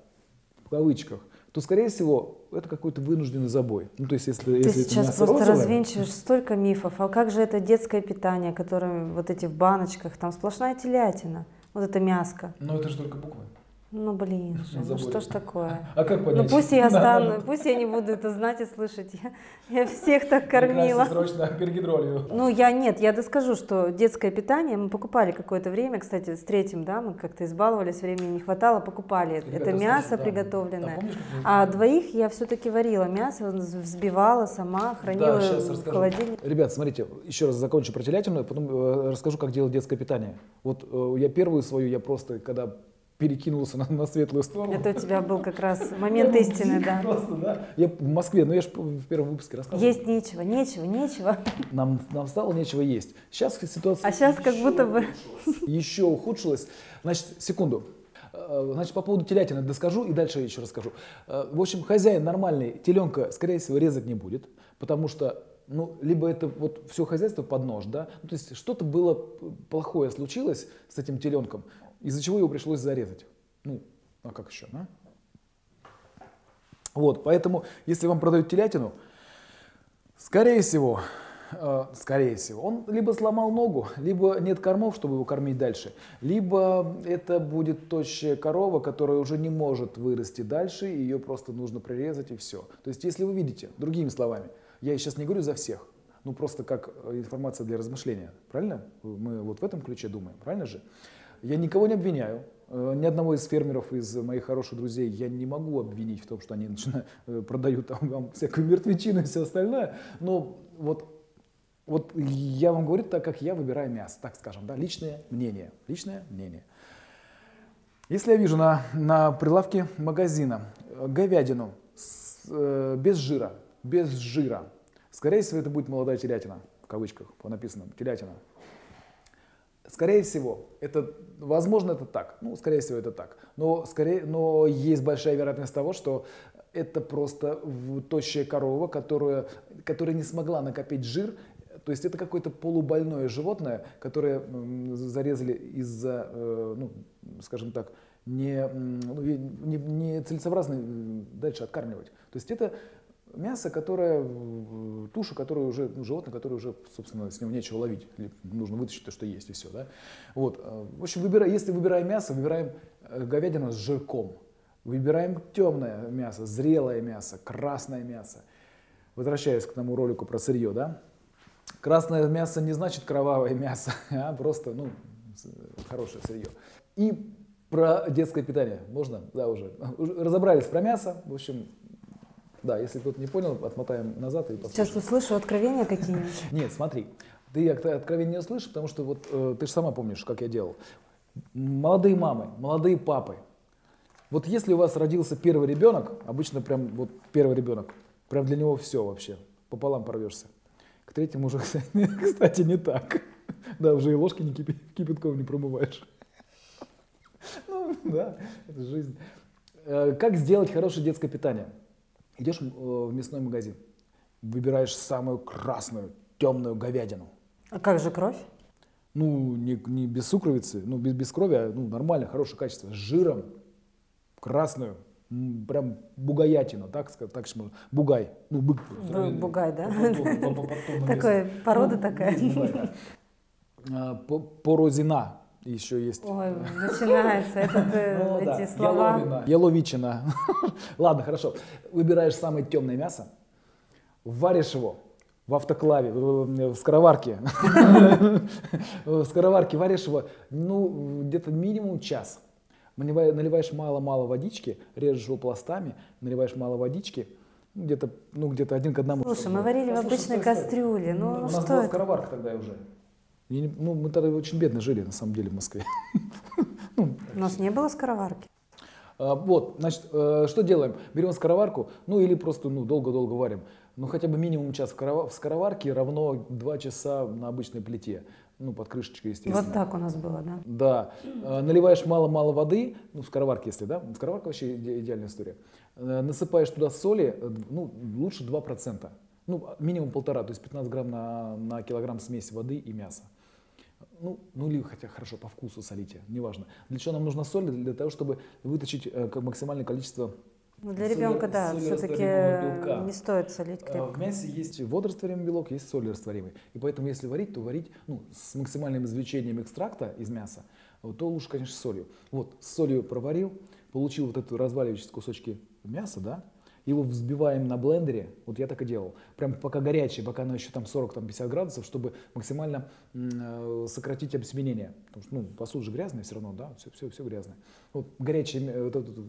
в кавычках, то, скорее всего, это какой-то вынужденный забой. Ну, то есть, если, Ты если сейчас просто розовое, развенчиваешь столько мифов. А как же это детское питание, которое вот эти в баночках, там сплошная телятина, вот это мяско. Но это же только буквы. Ну блин же, ну что ж такое? А как понять? Ну пусть я *laughs* остану, пусть я не буду это знать и слышать. Я, я всех так кормила. срочно пергидролью. Ну я нет, я доскажу, что детское питание мы покупали какое-то время, кстати, с третьим, да, мы как-то избаловались, времени не хватало, покупали. Ребята, это мясо скажи, приготовленное. Да, помнишь, а двоих я все-таки варила мясо, взбивала сама, хранила да, в холодильнике. Ребят, смотрите, еще раз закончу про телятину, потом э, расскажу, как делать детское питание. Вот э, я первую свою, я просто, когда перекинулся на, на светлую сторону. Это у тебя был как раз *laughs* момент истины, да. Просто, да. Я в Москве, ну я же в первом выпуске рассказывал. Есть нечего, нечего, нечего. *laughs* Нам, нам стало нечего есть. Сейчас ситуация... А сейчас как будто бы... *laughs* Еще ухудшилась. Значит, секунду. Э, значит, по поводу телятины доскажу и дальше еще расскажу. Э, в общем, хозяин нормальный теленка, скорее всего, резать не будет, потому что ну, либо это вот все хозяйство под нож, да, ну, то есть что-то было плохое случилось с этим теленком, из-за чего его пришлось зарезать. Ну, а как еще, да? Вот, поэтому, если вам продают телятину, скорее всего, э, скорее всего, он либо сломал ногу, либо нет кормов, чтобы его кормить дальше, либо это будет тощая корова, которая уже не может вырасти дальше, и ее просто нужно прирезать и все. То есть, если вы видите, другими словами, я сейчас не говорю за всех, ну просто как информация для размышления, правильно? Мы вот в этом ключе думаем, правильно же? Я никого не обвиняю. Э, ни одного из фермеров, из моих хороших друзей я не могу обвинить в том, что они начинают, э, продают там, вам всякую мертвечину и все остальное. Но вот, вот я вам говорю так, как я выбираю мясо, так скажем, да, личное мнение. Личное мнение. Если я вижу на, на прилавке магазина э, говядину с, э, без жира, без жира, скорее всего, это будет молодая телятина, в кавычках, по написанному, телятина, Скорее всего, это, возможно, это так. Ну, скорее всего, это так. Но, скорее, но есть большая вероятность того, что это просто тощая корова, которая, которая не смогла накопить жир. То есть это какое-то полубольное животное, которое зарезали из-за, э, ну, скажем так, не, ну, не, не целесообразно дальше откармливать. То есть это мясо, которое, туша, которая уже, ну, животное, которое уже, собственно, с него нечего ловить. Нужно вытащить то, что есть, и все. Да? Вот. Э, в общем, выбирай, если выбираем мясо, выбираем э, говядину с жирком. Выбираем темное мясо, зрелое мясо, красное мясо. Возвращаясь к тому ролику про сырье, да? Красное мясо не значит кровавое мясо, *laughs* а просто, ну, хорошее сырье. И про детское питание. Можно? Да, уже. Разобрались про мясо. В общем, да, если кто-то не понял, отмотаем назад и послушаем. Сейчас услышу откровения какие-нибудь. *laughs* Нет, смотри, ты откровения не услышишь, потому что вот э, ты же сама помнишь, как я делал. Молодые мамы, молодые папы. Вот если у вас родился первый ребенок, обычно прям вот первый ребенок, прям для него все вообще, пополам порвешься. К третьему уже, *laughs* кстати, не так. Да, уже и ложки не кипятком не промываешь. *laughs* Ну, да, это жизнь. Э, как сделать хорошее детское питание? Идешь э, в мясной магазин, выбираешь самую красную, темную говядину. А как же кровь? Ну, не, не без сукровицы, ну, без, без крови, а ну, нормально, хорошее качество, с жиром, красную, прям бугаятину, так сказать, так можно, бугай, ну, бык. Бугай, да? Такая порода такая. А, еще есть. Ой, начинается этот, ну, эти да. слова. Яловичина. *laughs* Ладно, хорошо. Выбираешь самое темное мясо, варишь его в автоклаве, в скороварке. *laughs* В скороварке варишь его, ну, где-то минимум час. Наливаешь мало-мало водички, режешь его пластами, наливаешь мало водички, где-то ну, где-то один к одному. Слушай, мы варили в обычной кастрюле. Ну, У нас была скороварка тогда уже. Не, ну, мы тогда очень бедно жили, на самом деле, в Москве. *laughs* ну, У нас не было скороварки. А, вот, значит, э, что делаем? Берем скороварку, ну или просто ну, долго-долго варим. Ну хотя бы минимум час в скороварке равно 2 часа на обычной плите. Ну, под крышечкой, естественно. Вот так у нас было, да? Да. Э, наливаешь мало-мало воды, ну, в скороварке, если, да? Скороварка вообще идеальная история. Э, насыпаешь туда соли, ну, лучше 2%. Ну, минимум полтора, то есть 15 грамм на, на килограмм смеси воды и мяса ну, ну или хотя хорошо, по вкусу солите, неважно. Для чего нам нужна соль? Для того, чтобы вытащить э, максимальное количество ну, для ребенка, соли, да, все-таки не стоит солить крепко. В мясе есть водорастворимый белок, есть соль растворимый. И поэтому, если варить, то варить ну, с максимальным извлечением экстракта из мяса, то лучше, конечно, солью. Вот, с солью проварил, получил вот эту разваливающиеся кусочки мяса, да, его взбиваем на блендере, вот я так и делал, прям пока горячее, пока оно еще там 40-50 градусов, чтобы максимально э, сократить обсеменение. Потому что, ну, посуда же грязная все равно, да, все, все, все грязное. Вот горячее, э, вот эту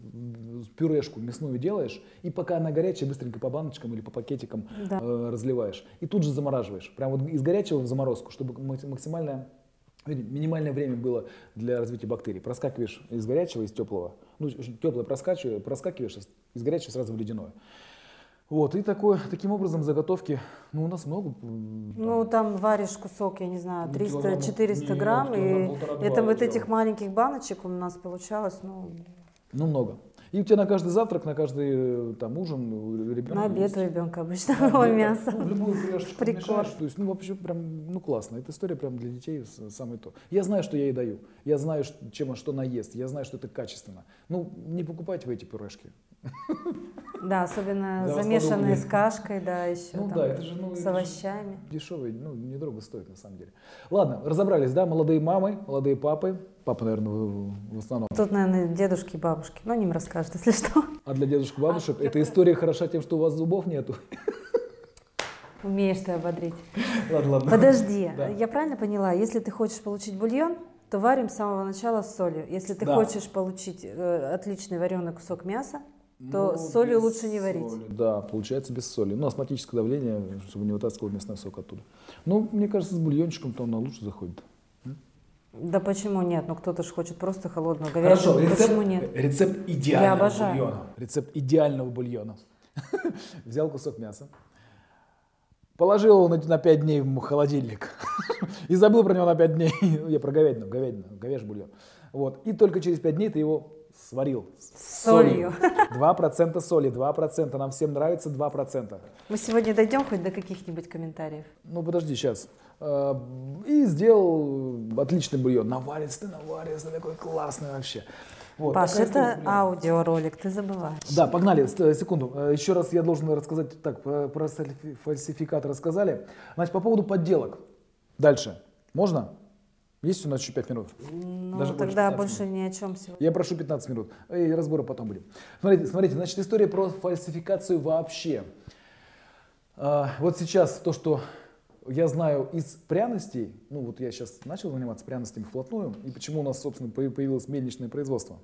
пюрешку мясную делаешь, и пока она горячая, быстренько по баночкам или по пакетикам да. э, разливаешь. И тут же замораживаешь. Прям вот из горячего в заморозку, чтобы максимальное минимальное время было для развития бактерий. Проскакиваешь из горячего, из теплого, ну, теплое проскакиваешь, проскакиваешь из горячего сразу в ледяное. Вот, и такое, таким образом заготовки, ну, у нас много. Ну, там варишь кусок, я не знаю, 300-400 ну, грамм, и это вот этих маленьких баночек у нас получалось, ну... Ну, много. И у тебя на каждый завтрак, на каждый э, там ужин ребенка. На обед у ребенка обычно да, *laughs* мясо. Ну, любую пюрешечку помешаешь, то есть, ну, вообще прям, ну, классно. Эта история прям для детей самое то. Я знаю, что я ей даю. Я знаю, чем, что она ест. Я знаю, что это качественно. Ну, не покупайте вы эти пюрешки. Да, особенно да, замешанные с кашкой, да, еще ну, там, да, это же, ну, с овощами. Дешевые, ну, недорого стоит на самом деле. Ладно, разобрались, да, молодые мамы, молодые папы. Папа, наверное, в, основном. Тут, наверное, дедушки и бабушки, но они им расскажут, если что. А для дедушек и бабушек а, эта история хороша тем, что у вас зубов нету. Умеешь ты ободрить. Ладно, ладно. Подожди, да. я правильно поняла, если ты хочешь получить бульон, то варим с самого начала с солью. Если ты да. хочешь получить э, отличный вареный кусок мяса, то ну, с солью лучше не варить. Соли. Да, получается без соли. Ну, астматическое давление, чтобы не вытаскивал мясной сок оттуда. Ну, мне кажется, с бульончиком-то он лучше заходит. Да почему нет? Ну кто-то же хочет просто холодного говядину. Хорошо, рецепт, почему нет? рецепт идеального бульона. Рецепт идеального бульона. *laughs* Взял кусок мяса, положил его на, на 5 дней в холодильник *laughs* и забыл про него на 5 дней. *laughs* Я про говядину, говядину, говяжий бульон. Вот. И только через 5 дней ты его сварил с солью. Два процента соли, два процента. Нам всем нравится два процента. Мы сегодня дойдем хоть до каких-нибудь комментариев? Ну, подожди, сейчас. Э, и сделал отличный бульон. Наварится ты, наварится, такой классный вообще. Вот, Паш, это аудиоролик, ты забываешь. Да, погнали, секунду. Э, еще раз я должен рассказать, так, про фальсификат рассказали. Значит, по поводу подделок. Дальше. Можно? Есть у нас еще 5 минут? Ну, Даже тогда больше, больше ни о чем сегодня. Я прошу 15 минут. И разборы потом будем. Смотрите, смотрите, значит, история про фальсификацию вообще. А, вот сейчас то, что я знаю из пряностей, ну вот я сейчас начал заниматься пряностями вплотную, и почему у нас, собственно, появилось мельничное производство?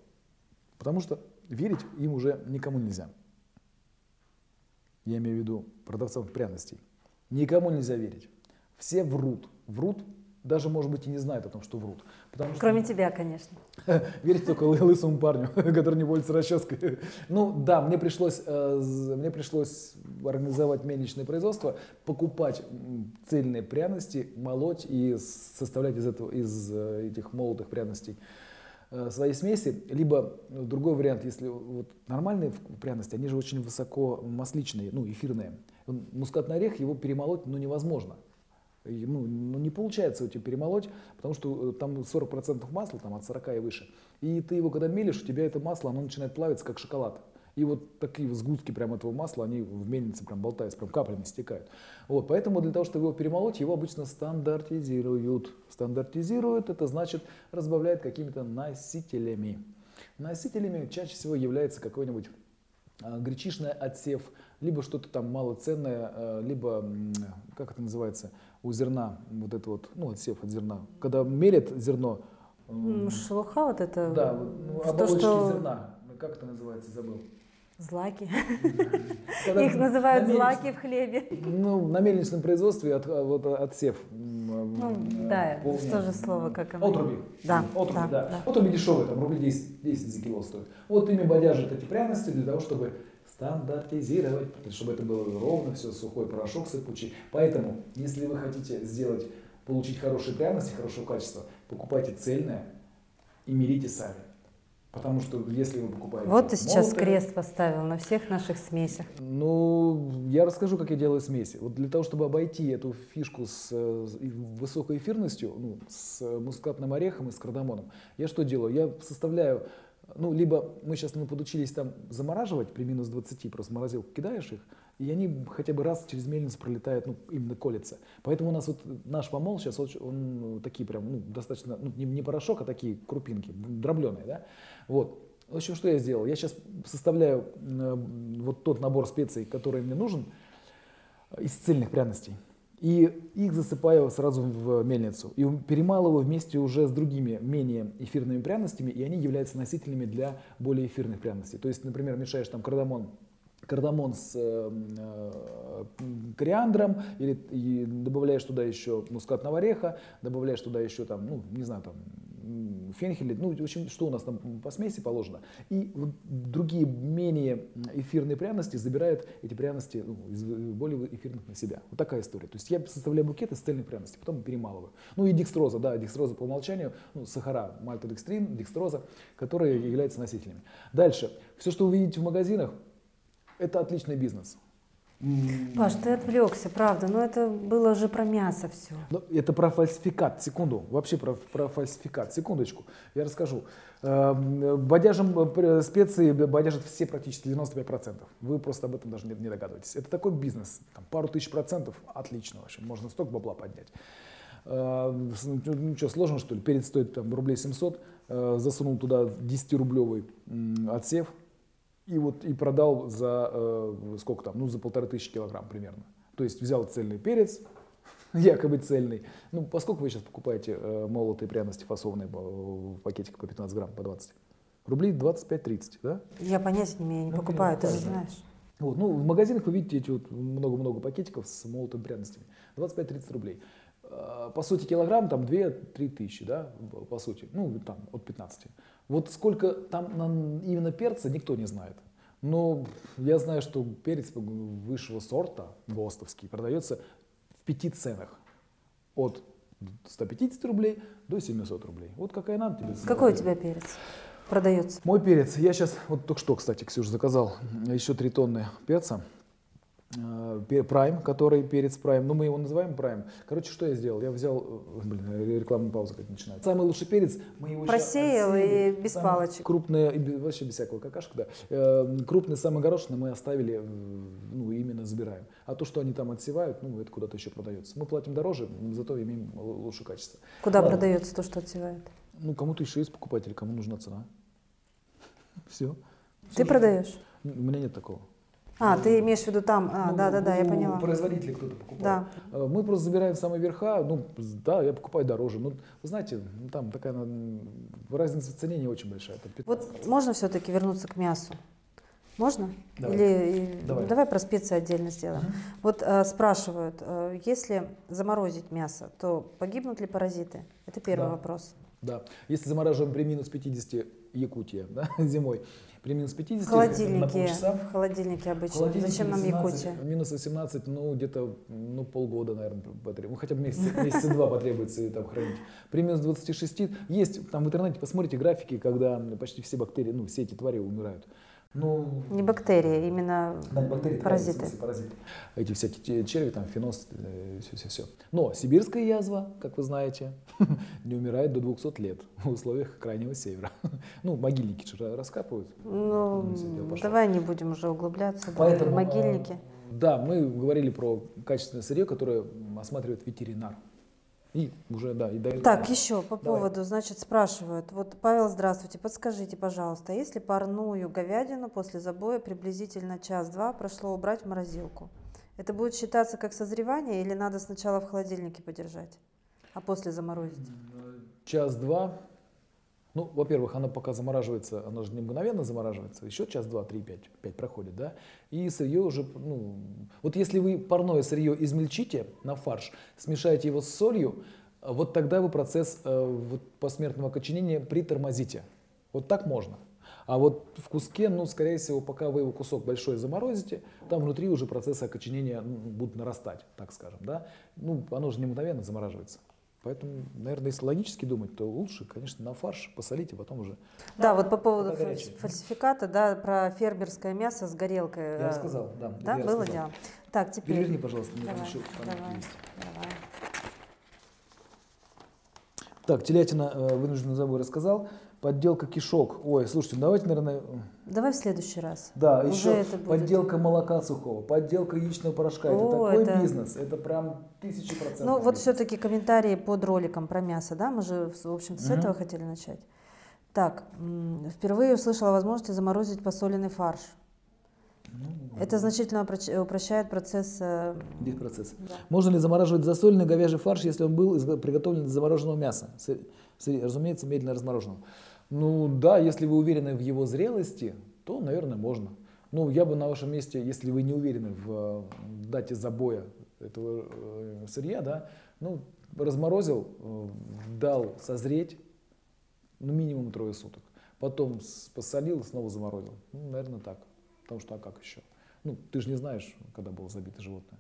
Потому что верить им уже никому нельзя. Я имею в виду продавцам пряностей. Никому нельзя верить. Все врут. Врут даже, может быть, и не знают о том, что врут. Потому Кроме что... тебя, конечно. *laughs* Верьте только лысому парню, *laughs* который не борется расческой. *laughs* Ну да, мне пришлось, э, мне пришлось организовать мельничное производство, покупать цельные пряности, молоть и составлять из, этого, из э, этих молотых пряностей э, свои смеси, либо другой вариант, если вот нормальные пряности, они же очень высоко масличные, ну эфирные. Мускатный орех его перемолоть ну, невозможно ну, ну, не получается у тебя перемолоть, потому что э, там 40% масла, там от 40 и выше. И ты его когда мелишь, у тебя это масло, оно начинает плавиться, как шоколад. И вот такие сгустки прям этого масла, они в мельнице прям болтаются, прям каплями стекают. Вот, поэтому для того, чтобы его перемолоть, его обычно стандартизируют. Стандартизируют, это значит разбавляют какими-то носителями. Носителями чаще всего является какой-нибудь а, гречишный отсев, либо что-то там малоценное, а, либо, как это называется, у зерна, вот это вот, ну, отсев от зерна. Когда мелят зерно... Шелуха вот это? Да, ну, оболочки что... зерна. Как это называется, забыл. Злаки. Их называют злаки в хлебе. Ну, на мельничном производстве от, вот, отсев. Ну, да, что же слово, как оно? Отруби. Да. Отруби, да. да. да. Отруби дешевые, там рублей 10, 10 за кило стоит. Вот ими бодяжат эти пряности для того, чтобы стандартизировать, чтобы это было ровно, все сухой порошок сыпучий. Поэтому, если вы хотите сделать, получить хорошие пряности, хорошего качества, покупайте цельное и мерите сами. Потому что если вы покупаете... Вот ты сейчас молотое, крест поставил на всех наших смесях. Ну, я расскажу, как я делаю смеси. Вот для того, чтобы обойти эту фишку с, с высокой эфирностью, ну, с мускатным орехом и с кардамоном, я что делаю? Я составляю ну, либо мы сейчас ну, подучились там замораживать при минус 20, просто морозилку кидаешь их, и они хотя бы раз через мельницу пролетают, ну, именно колется. Поэтому у нас вот наш помол сейчас, он, он такие прям, ну, достаточно, ну, не, не порошок, а такие крупинки, дробленые, да, вот. В общем, что я сделал? Я сейчас составляю э, вот тот набор специй, который мне нужен, из цельных пряностей. И их засыпаю сразу в мельницу. И перемалываю вместе уже с другими менее эфирными пряностями, и они являются носителями для более эфирных пряностей. То есть, например, мешаешь там кардамон кардамон с э, э, кориандром, или и добавляешь туда еще мускатного ореха, добавляешь туда еще там, ну, не знаю, там, фенхель, ну, в общем, что у нас там по смеси положено. И другие менее эфирные пряности забирают эти пряности ну, из более эфирных на себя. Вот такая история. То есть я составляю букет из цельных пряностей, потом перемалываю. Ну и декстроза, да, декстроза по умолчанию, ну, сахара, мальтодекстрин, декстроза, которые являются носителями. Дальше. Все, что вы видите в магазинах, это отличный бизнес. Паш, ты отвлекся, правда, но это было же про мясо все. Но ну, это про фальсификат, секунду, вообще про, про фальсификат, секундочку, я расскажу. Эм, бодяжем э, специи бодяжат все практически 95%. Вы просто об этом даже не, не догадываетесь. Это такой бизнес, там, пару тысяч процентов, отлично вообще, можно столько бабла поднять. Эм, ну что, сложно что ли? Перец стоит там рублей 700, э, засунул туда 10-рублевый отсев, и вот и продал за э, сколько там, ну за полторы тысячи килограмм примерно. То есть взял цельный перец, *laughs* якобы цельный. Ну, поскольку вы сейчас покупаете э, молотые пряности фасованные в пакетик по 15 грамм, по 20? Рублей 25-30, да? Я понятия не имею, не ну, покупаю, ты же знаешь. Вот, ну, в магазинах вы видите эти вот много-много пакетиков с молотыми пряностями. 25-30 рублей. Э, по сути, килограмм там 2-3 тысячи, да, по сути, ну, там от 15. Вот сколько там именно перца, никто не знает. Но я знаю, что перец высшего сорта, ГОСТовский, продается в пяти ценах. От 150 рублей до 700 рублей. Вот какая надо тебе. Какой у тебя перец продается? Мой перец. Я сейчас, вот только что, кстати, Ксюша, заказал еще 3 тонны перца. Prime, э, который перец Prime, ну мы его называем Prime. Короче, что я сделал? Я взял, блин, рекламная пауза как начинается. Самый лучший перец мы его Просеял и без палочек. Крупные, вообще без всякого какашка, да. Э, крупные самые горошины мы оставили, ну именно забираем. А то, что они там отсевают, ну это куда-то еще продается. Мы платим дороже, зато имеем лучшее качество. Куда Ладно. продается то, что отсевают? Ну кому-то еще есть покупатель, кому нужна цена. *laughs* Все. Ты продаешь? У меня нет такого. А, ты имеешь в виду там, а, ну, да, да, да, я поняла. Производители кто-то покупает. Да. Э, мы просто забираем самые верха, ну, да, я покупаю дороже. Ну, вы знаете, ну, там такая разница в цене не очень большая. Вот можно все-таки вернуться к мясу? Можно? Давай. Или давай. давай про специи отдельно сделаем. Угу. Вот э, спрашивают, э, если заморозить мясо, то погибнут ли паразиты? Это первый да. вопрос. Да. Если замораживаем при минус 50 Якутия *laughs* да, зимой, при минус 50 в холодильнике, на полчаса. В холодильнике обычно. Холодильнике Зачем нам 18, Якутия? Минус 18, ну где-то ну, полгода, наверное, потребуется. Ну, хотя бы месяц, *laughs* месяца два потребуется там хранить. При минус 26 есть, там в интернете посмотрите графики, когда почти все бактерии, ну все эти твари умирают. Ну, не бактерии, именно да, бактерии, паразиты. Да, паразиты. Эти всякие черви, там, фенос, все-все-все. Э, Но сибирская язва, как вы знаете, *laughs* не умирает до 200 лет в условиях крайнего севера. *laughs* Ну, могильники же раскапывают. Ну, ну давай не будем уже углубляться Поэтому, в могильники. Да, мы говорили про качественное сырье, которое осматривает ветеринар. И уже, да, и дает. Так, еще по Давай. поводу, значит, спрашивают. Вот, Павел, здравствуйте, подскажите, пожалуйста, если парную говядину после забоя приблизительно час-два прошло убрать в морозилку, это будет считаться как созревание или надо сначала в холодильнике подержать, а после заморозить? Час-два ну, во-первых, она пока замораживается, она же не мгновенно замораживается, еще час, два, три, пять, пять проходит, да, и сырье уже, ну, вот если вы парное сырье измельчите на фарш, смешаете его с солью, вот тогда вы процесс э, вот, посмертного окоченения притормозите. Вот так можно. А вот в куске, ну, скорее всего, пока вы его кусок большой заморозите, там внутри уже процессы окоченения будут нарастать, так скажем, да. Ну, оно же не мгновенно замораживается. Поэтому, наверное, если логически думать, то лучше, конечно, на фарш посолить, и потом уже. Да, вот по поводу фальсификата, да, про фермерское мясо с горелкой. Я э, рассказал, да. Да, я было дело. Так, теперь. Переверни, пожалуйста, мне давай, еще давай, давай. Так, телятина э, вынужденный забой рассказал. Подделка кишок. Ой, слушайте, ну давайте, наверное... Давай в следующий раз. Да, Уже еще это будет... подделка молока сухого, подделка яичного порошка. О, это такой это... бизнес, это прям тысячи процентов. Ну вот все-таки комментарии под роликом про мясо, да? Мы же, в общем-то, с угу. этого хотели начать. Так, впервые услышала о возможности заморозить посоленный фарш. Ну, это значительно упрощает процесс. Э, процесс. Да. Можно ли замораживать засоленный говяжий фарш, если он был приготовлен из замороженного мяса? Разумеется, медленно размороженного. Ну да, если вы уверены в его зрелости, то, наверное, можно. Ну, я бы на вашем месте, если вы не уверены в дате забоя этого э, сырья, да, ну, разморозил, э, дал созреть, ну, минимум трое суток. Потом посолил, снова заморозил. Ну, наверное, так. Потому что, а как еще? Ну, ты же не знаешь, когда было забито животное.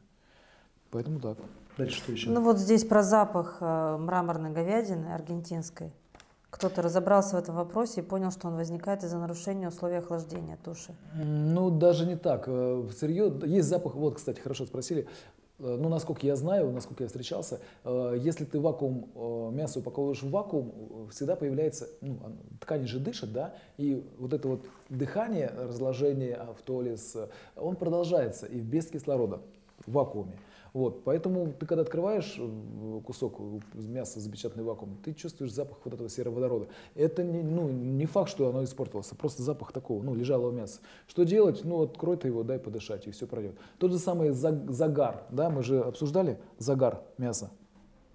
Поэтому так. Дальше что еще? Ну, вот здесь про запах э, мраморной говядины аргентинской. Кто-то разобрался в этом вопросе и понял, что он возникает из-за нарушения условий охлаждения туши. Ну, даже не так. Э, сырье, есть запах, вот, кстати, хорошо спросили, Э, ну, насколько я знаю, насколько я встречался, э, если ты вакуум, мясо упаковываешь в вакуум, всегда появляется, ну, ткани же дышат, да, и вот это вот дыхание, разложение в толис, он продолжается и без кислорода в вакууме. Вот, поэтому ты когда открываешь э, кусок мяса, запечатанный вакуум, ты чувствуешь запах вот этого сероводорода. Это не, ну, не факт, что оно испортилось, а просто запах такого, ну, лежалого мяса. Что делать? Ну, открой ты его, дай подышать, и все пройдет. Тот же самый загар, да, мы же обсуждали загар мяса.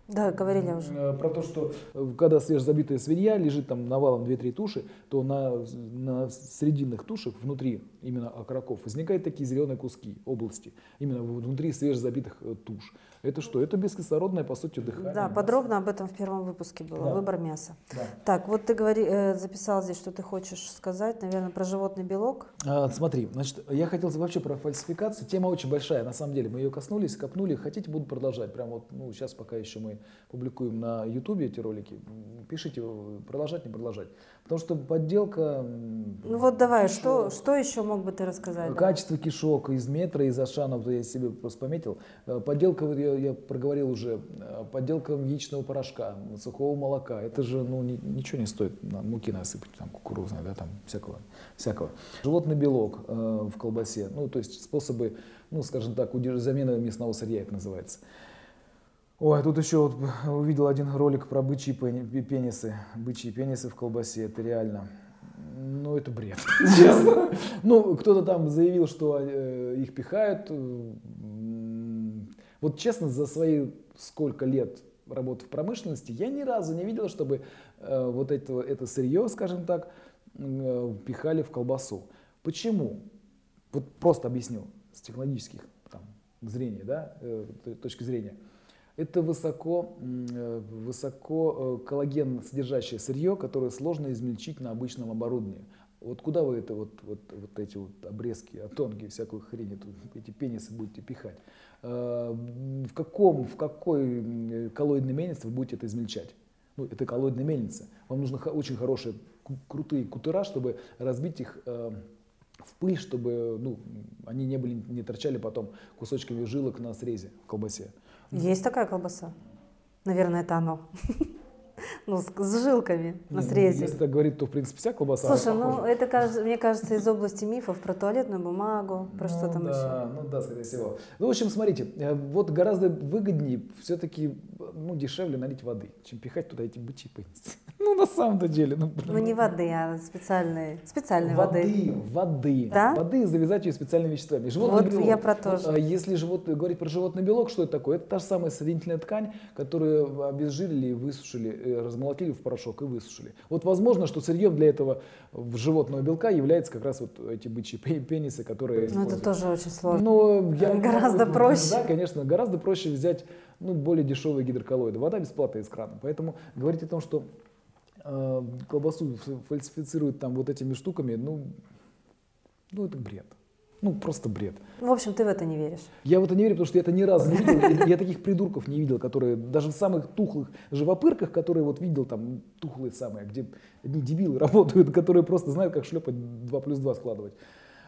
Да, говорили уже. Э, про то, что э, когда свежезабитая свинья лежит там навалом 2-3 туши, то на, на срединных тушах внутри именно окороков возникают такие зеленые куски, области, именно внутри свежезабитых э, туш. Это что? Это бескислородное, по сути, дыхание. Да, мяса. подробно об этом в первом выпуске было, да. выбор мяса. Да. Так, вот ты говори, э, записал здесь, что ты хочешь сказать, наверное, про животный белок. А, смотри, значит, я хотел вообще про фальсификацию. Тема очень большая, на самом деле. Мы ее коснулись, копнули. Хотите, буду продолжать. Прям вот, ну, сейчас пока еще мы публикуем на Ютубе эти ролики. Пишите, продолжать, не продолжать. Потому что подделка... Ну вот давай, что, что еще мог бы ты рассказать? Качество кишок из метра, из Ашанов, я себе просто пометил. Э, подделка, я, я проговорил уже, э, подделка яичного порошка, сухого молока. Это же ну, ни, ничего не стоит муки насыпать, там кукурузной, да, там всякого. всякого. Животный белок э, в колбасе, ну то есть способы, ну скажем так, замены мясного сырья это называется. Ой, тут еще вот увидел один ролик про бычьи пенисы. Бычьи пенисы в колбасе, это реально. Ну, это бред, честно. *laughs* Ну, кто-то там заявил, что э, их пихают. Вот честно, за свои сколько лет работы в промышленности, я ни разу не видел, чтобы э, вот это, это сырье, скажем так, э, пихали в колбасу. Почему? Вот просто объясню с технологических там, зрения, да, точки зрения. Это высоко, э, высоко э, коллаген содержащее сырье, которое сложно измельчить на обычном оборудовании. Вот куда вы это вот, вот, вот эти вот обрезки, тонкие всякую хрень, эти пенисы будете пихать? Э, в, каком, в какой коллоидной мельнице вы будете это измельчать? Ну, это коллоидная мельница. Вам нужно очень хорошие, крутые кутера, чтобы разбить их в пыль, чтобы ну, они не, были, не торчали потом кусочками жилок на срезе в колбасе. Есть такая колбаса? Наверное, это оно. Ну, с, с жилками на ну, срезе. Если так говорить, то, в принципе, вся колбаса Слушай, ну, это, мне кажется, из области мифов про туалетную бумагу, про ну, что там да, еще. Ну да, скорее всего. Ну, в общем, смотрите, э, вот гораздо выгоднее все-таки, ну, дешевле налить воды, чем пихать туда эти пыльницы. *laughs* Ну, на самом-то деле. Ну, ну не воды, а специальные, специальные воды. Воды, воды. Да? Воды завязать ее специальными веществами. Животный вот белок. я про то же. А если живот, говорить про животный белок, что это такое? Это та же самая соединительная ткань, которую обезжирили, высушили, э, размолотили в порошок и высушили. Вот возможно, что сырьем для этого животного белка является как раз вот эти бычьи пенисы, которые Ну это тоже очень сложно. Но я, *laughs* гораздо проще. Да, конечно, гораздо проще взять ну, более дешевые гидроколлоиды. Вода бесплатная из крана. Поэтому говорить о том, что э, колбасу фальсифицируют там вот этими штуками, ну, ну это бред. Ну, просто бред. В общем, ты в это не веришь? Я в это не верю, потому что я это ни разу не видел. Я таких придурков не видел, которые даже в самых тухлых живопырках, которые вот видел там тухлые самые, где одни дебилы работают, которые просто знают, как шлепать 2 плюс 2 складывать.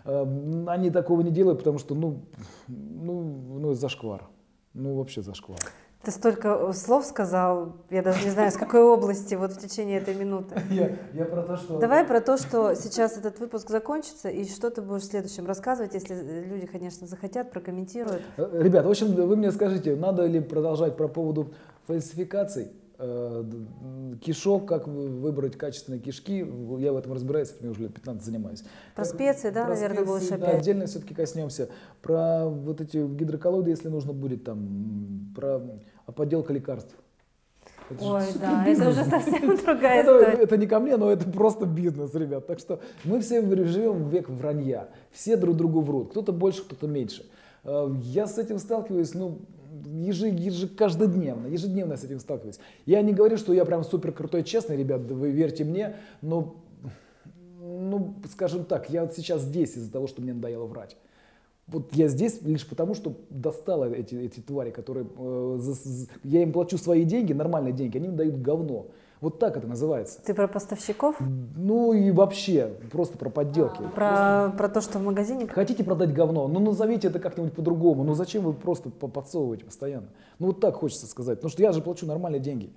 Эм, они такого не делают, потому что, ну, ну, ну, зашквар. Ну, вообще зашквар. Ты столько э, слов сказал, я даже не знаю, с какой области вот в течение этой минуты. *laughs* Я, я про то, что... Давай про то, что сейчас этот выпуск закончится, и что ты будешь в следующем рассказывать, если люди, конечно, захотят, прокомментируют. Э, ребят, в общем, вы мне скажите, надо ли продолжать про поводу фальсификаций? Э, кишок, как выбрать качественные кишки, я в этом разбираюсь, я уже лет 15 занимаюсь. Про специи, да, Про наверное, специи, больше да, опять. отдельно все-таки коснемся. Про вот эти гидроколоиды, если нужно будет, там, про а подделка лекарств. Это Ой, же, да, это уже совсем *laughs* другая это, история. Это не ко мне, но это просто бизнес, ребят. Так что мы все живем в век вранья. Все друг другу врут. Кто-то больше, кто-то меньше. Э, я с этим сталкиваюсь, ну, ежи, ежи, каждодневно, ежедневно с этим сталкиваюсь. Я не говорю, что я прям супер крутой, честный, ребят, вы верьте мне, но, ну, скажем так, я вот сейчас здесь из-за того, что мне надоело врать. Вот я здесь лишь потому, что достала эти, эти твари, которые э, за, я им плачу свои деньги, нормальные деньги, они мне дают говно. Вот так это называется. Ты про поставщиков? Ну и вообще, просто про подделки. А, про, просто... про то, что в магазине? Хотите продать говно? Ну назовите это как-нибудь по-другому. Ну зачем вы просто подсовываете постоянно? Ну вот так хочется сказать. Потому что я же плачу нормальные деньги.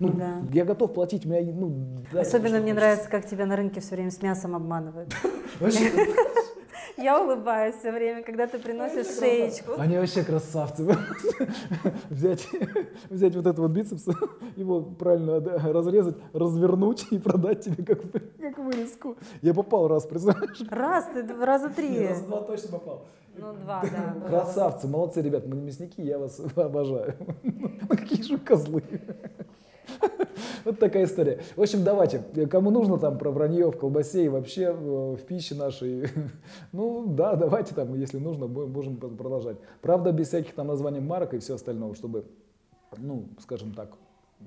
Ну, да. я готов платить, меня, ну, Особенно мне хочется. нравится, как тебя на рынке все время с мясом обманывают. *laughs* Я улыбаюсь все время, когда ты приносишь Они шеечку. Они вообще красавцы. *laughs* взять, взять вот этот вот бицепс, его правильно разрезать, развернуть и продать тебе как, как вырезку. Я попал раз, представляешь? Раз, ты раза три. Раза два точно попал. Ну, два, да. *laughs* Красавцы, молодцы, ребят, мы мясники, я вас *laughs* обожаю. Ну, какие же козлы. *laughs* Вот такая история. В общем, давайте, кому нужно там про вранье в колбасе и вообще э, в пище нашей, *laughs* ну да, давайте там, если нужно, можем продолжать. Правда, без всяких там названий марок и все остальное, чтобы, ну, скажем так,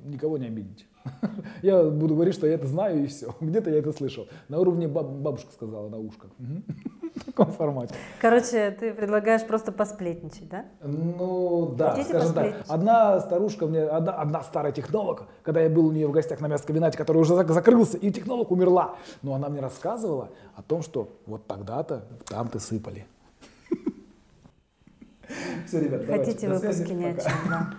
никого не обидеть. *laughs* Я буду говорить, что я это знаю и все. *laughs* Где-то я это слышал. На уровне баб, бабушка сказала на ушко. *laughs* В таком формате. Короче, ты предлагаешь просто посплетничать, да? Ну да, Хотите скажем так. Одна старушка, мне, одна, одна старая технолог, когда я был у нее в гостях на мясокомбинате, который уже закрылся, и технолог умерла. Но она мне рассказывала о том, что вот тогда-то там ты сыпали. Все, ребят, Хотите выпуски ни о чем, да.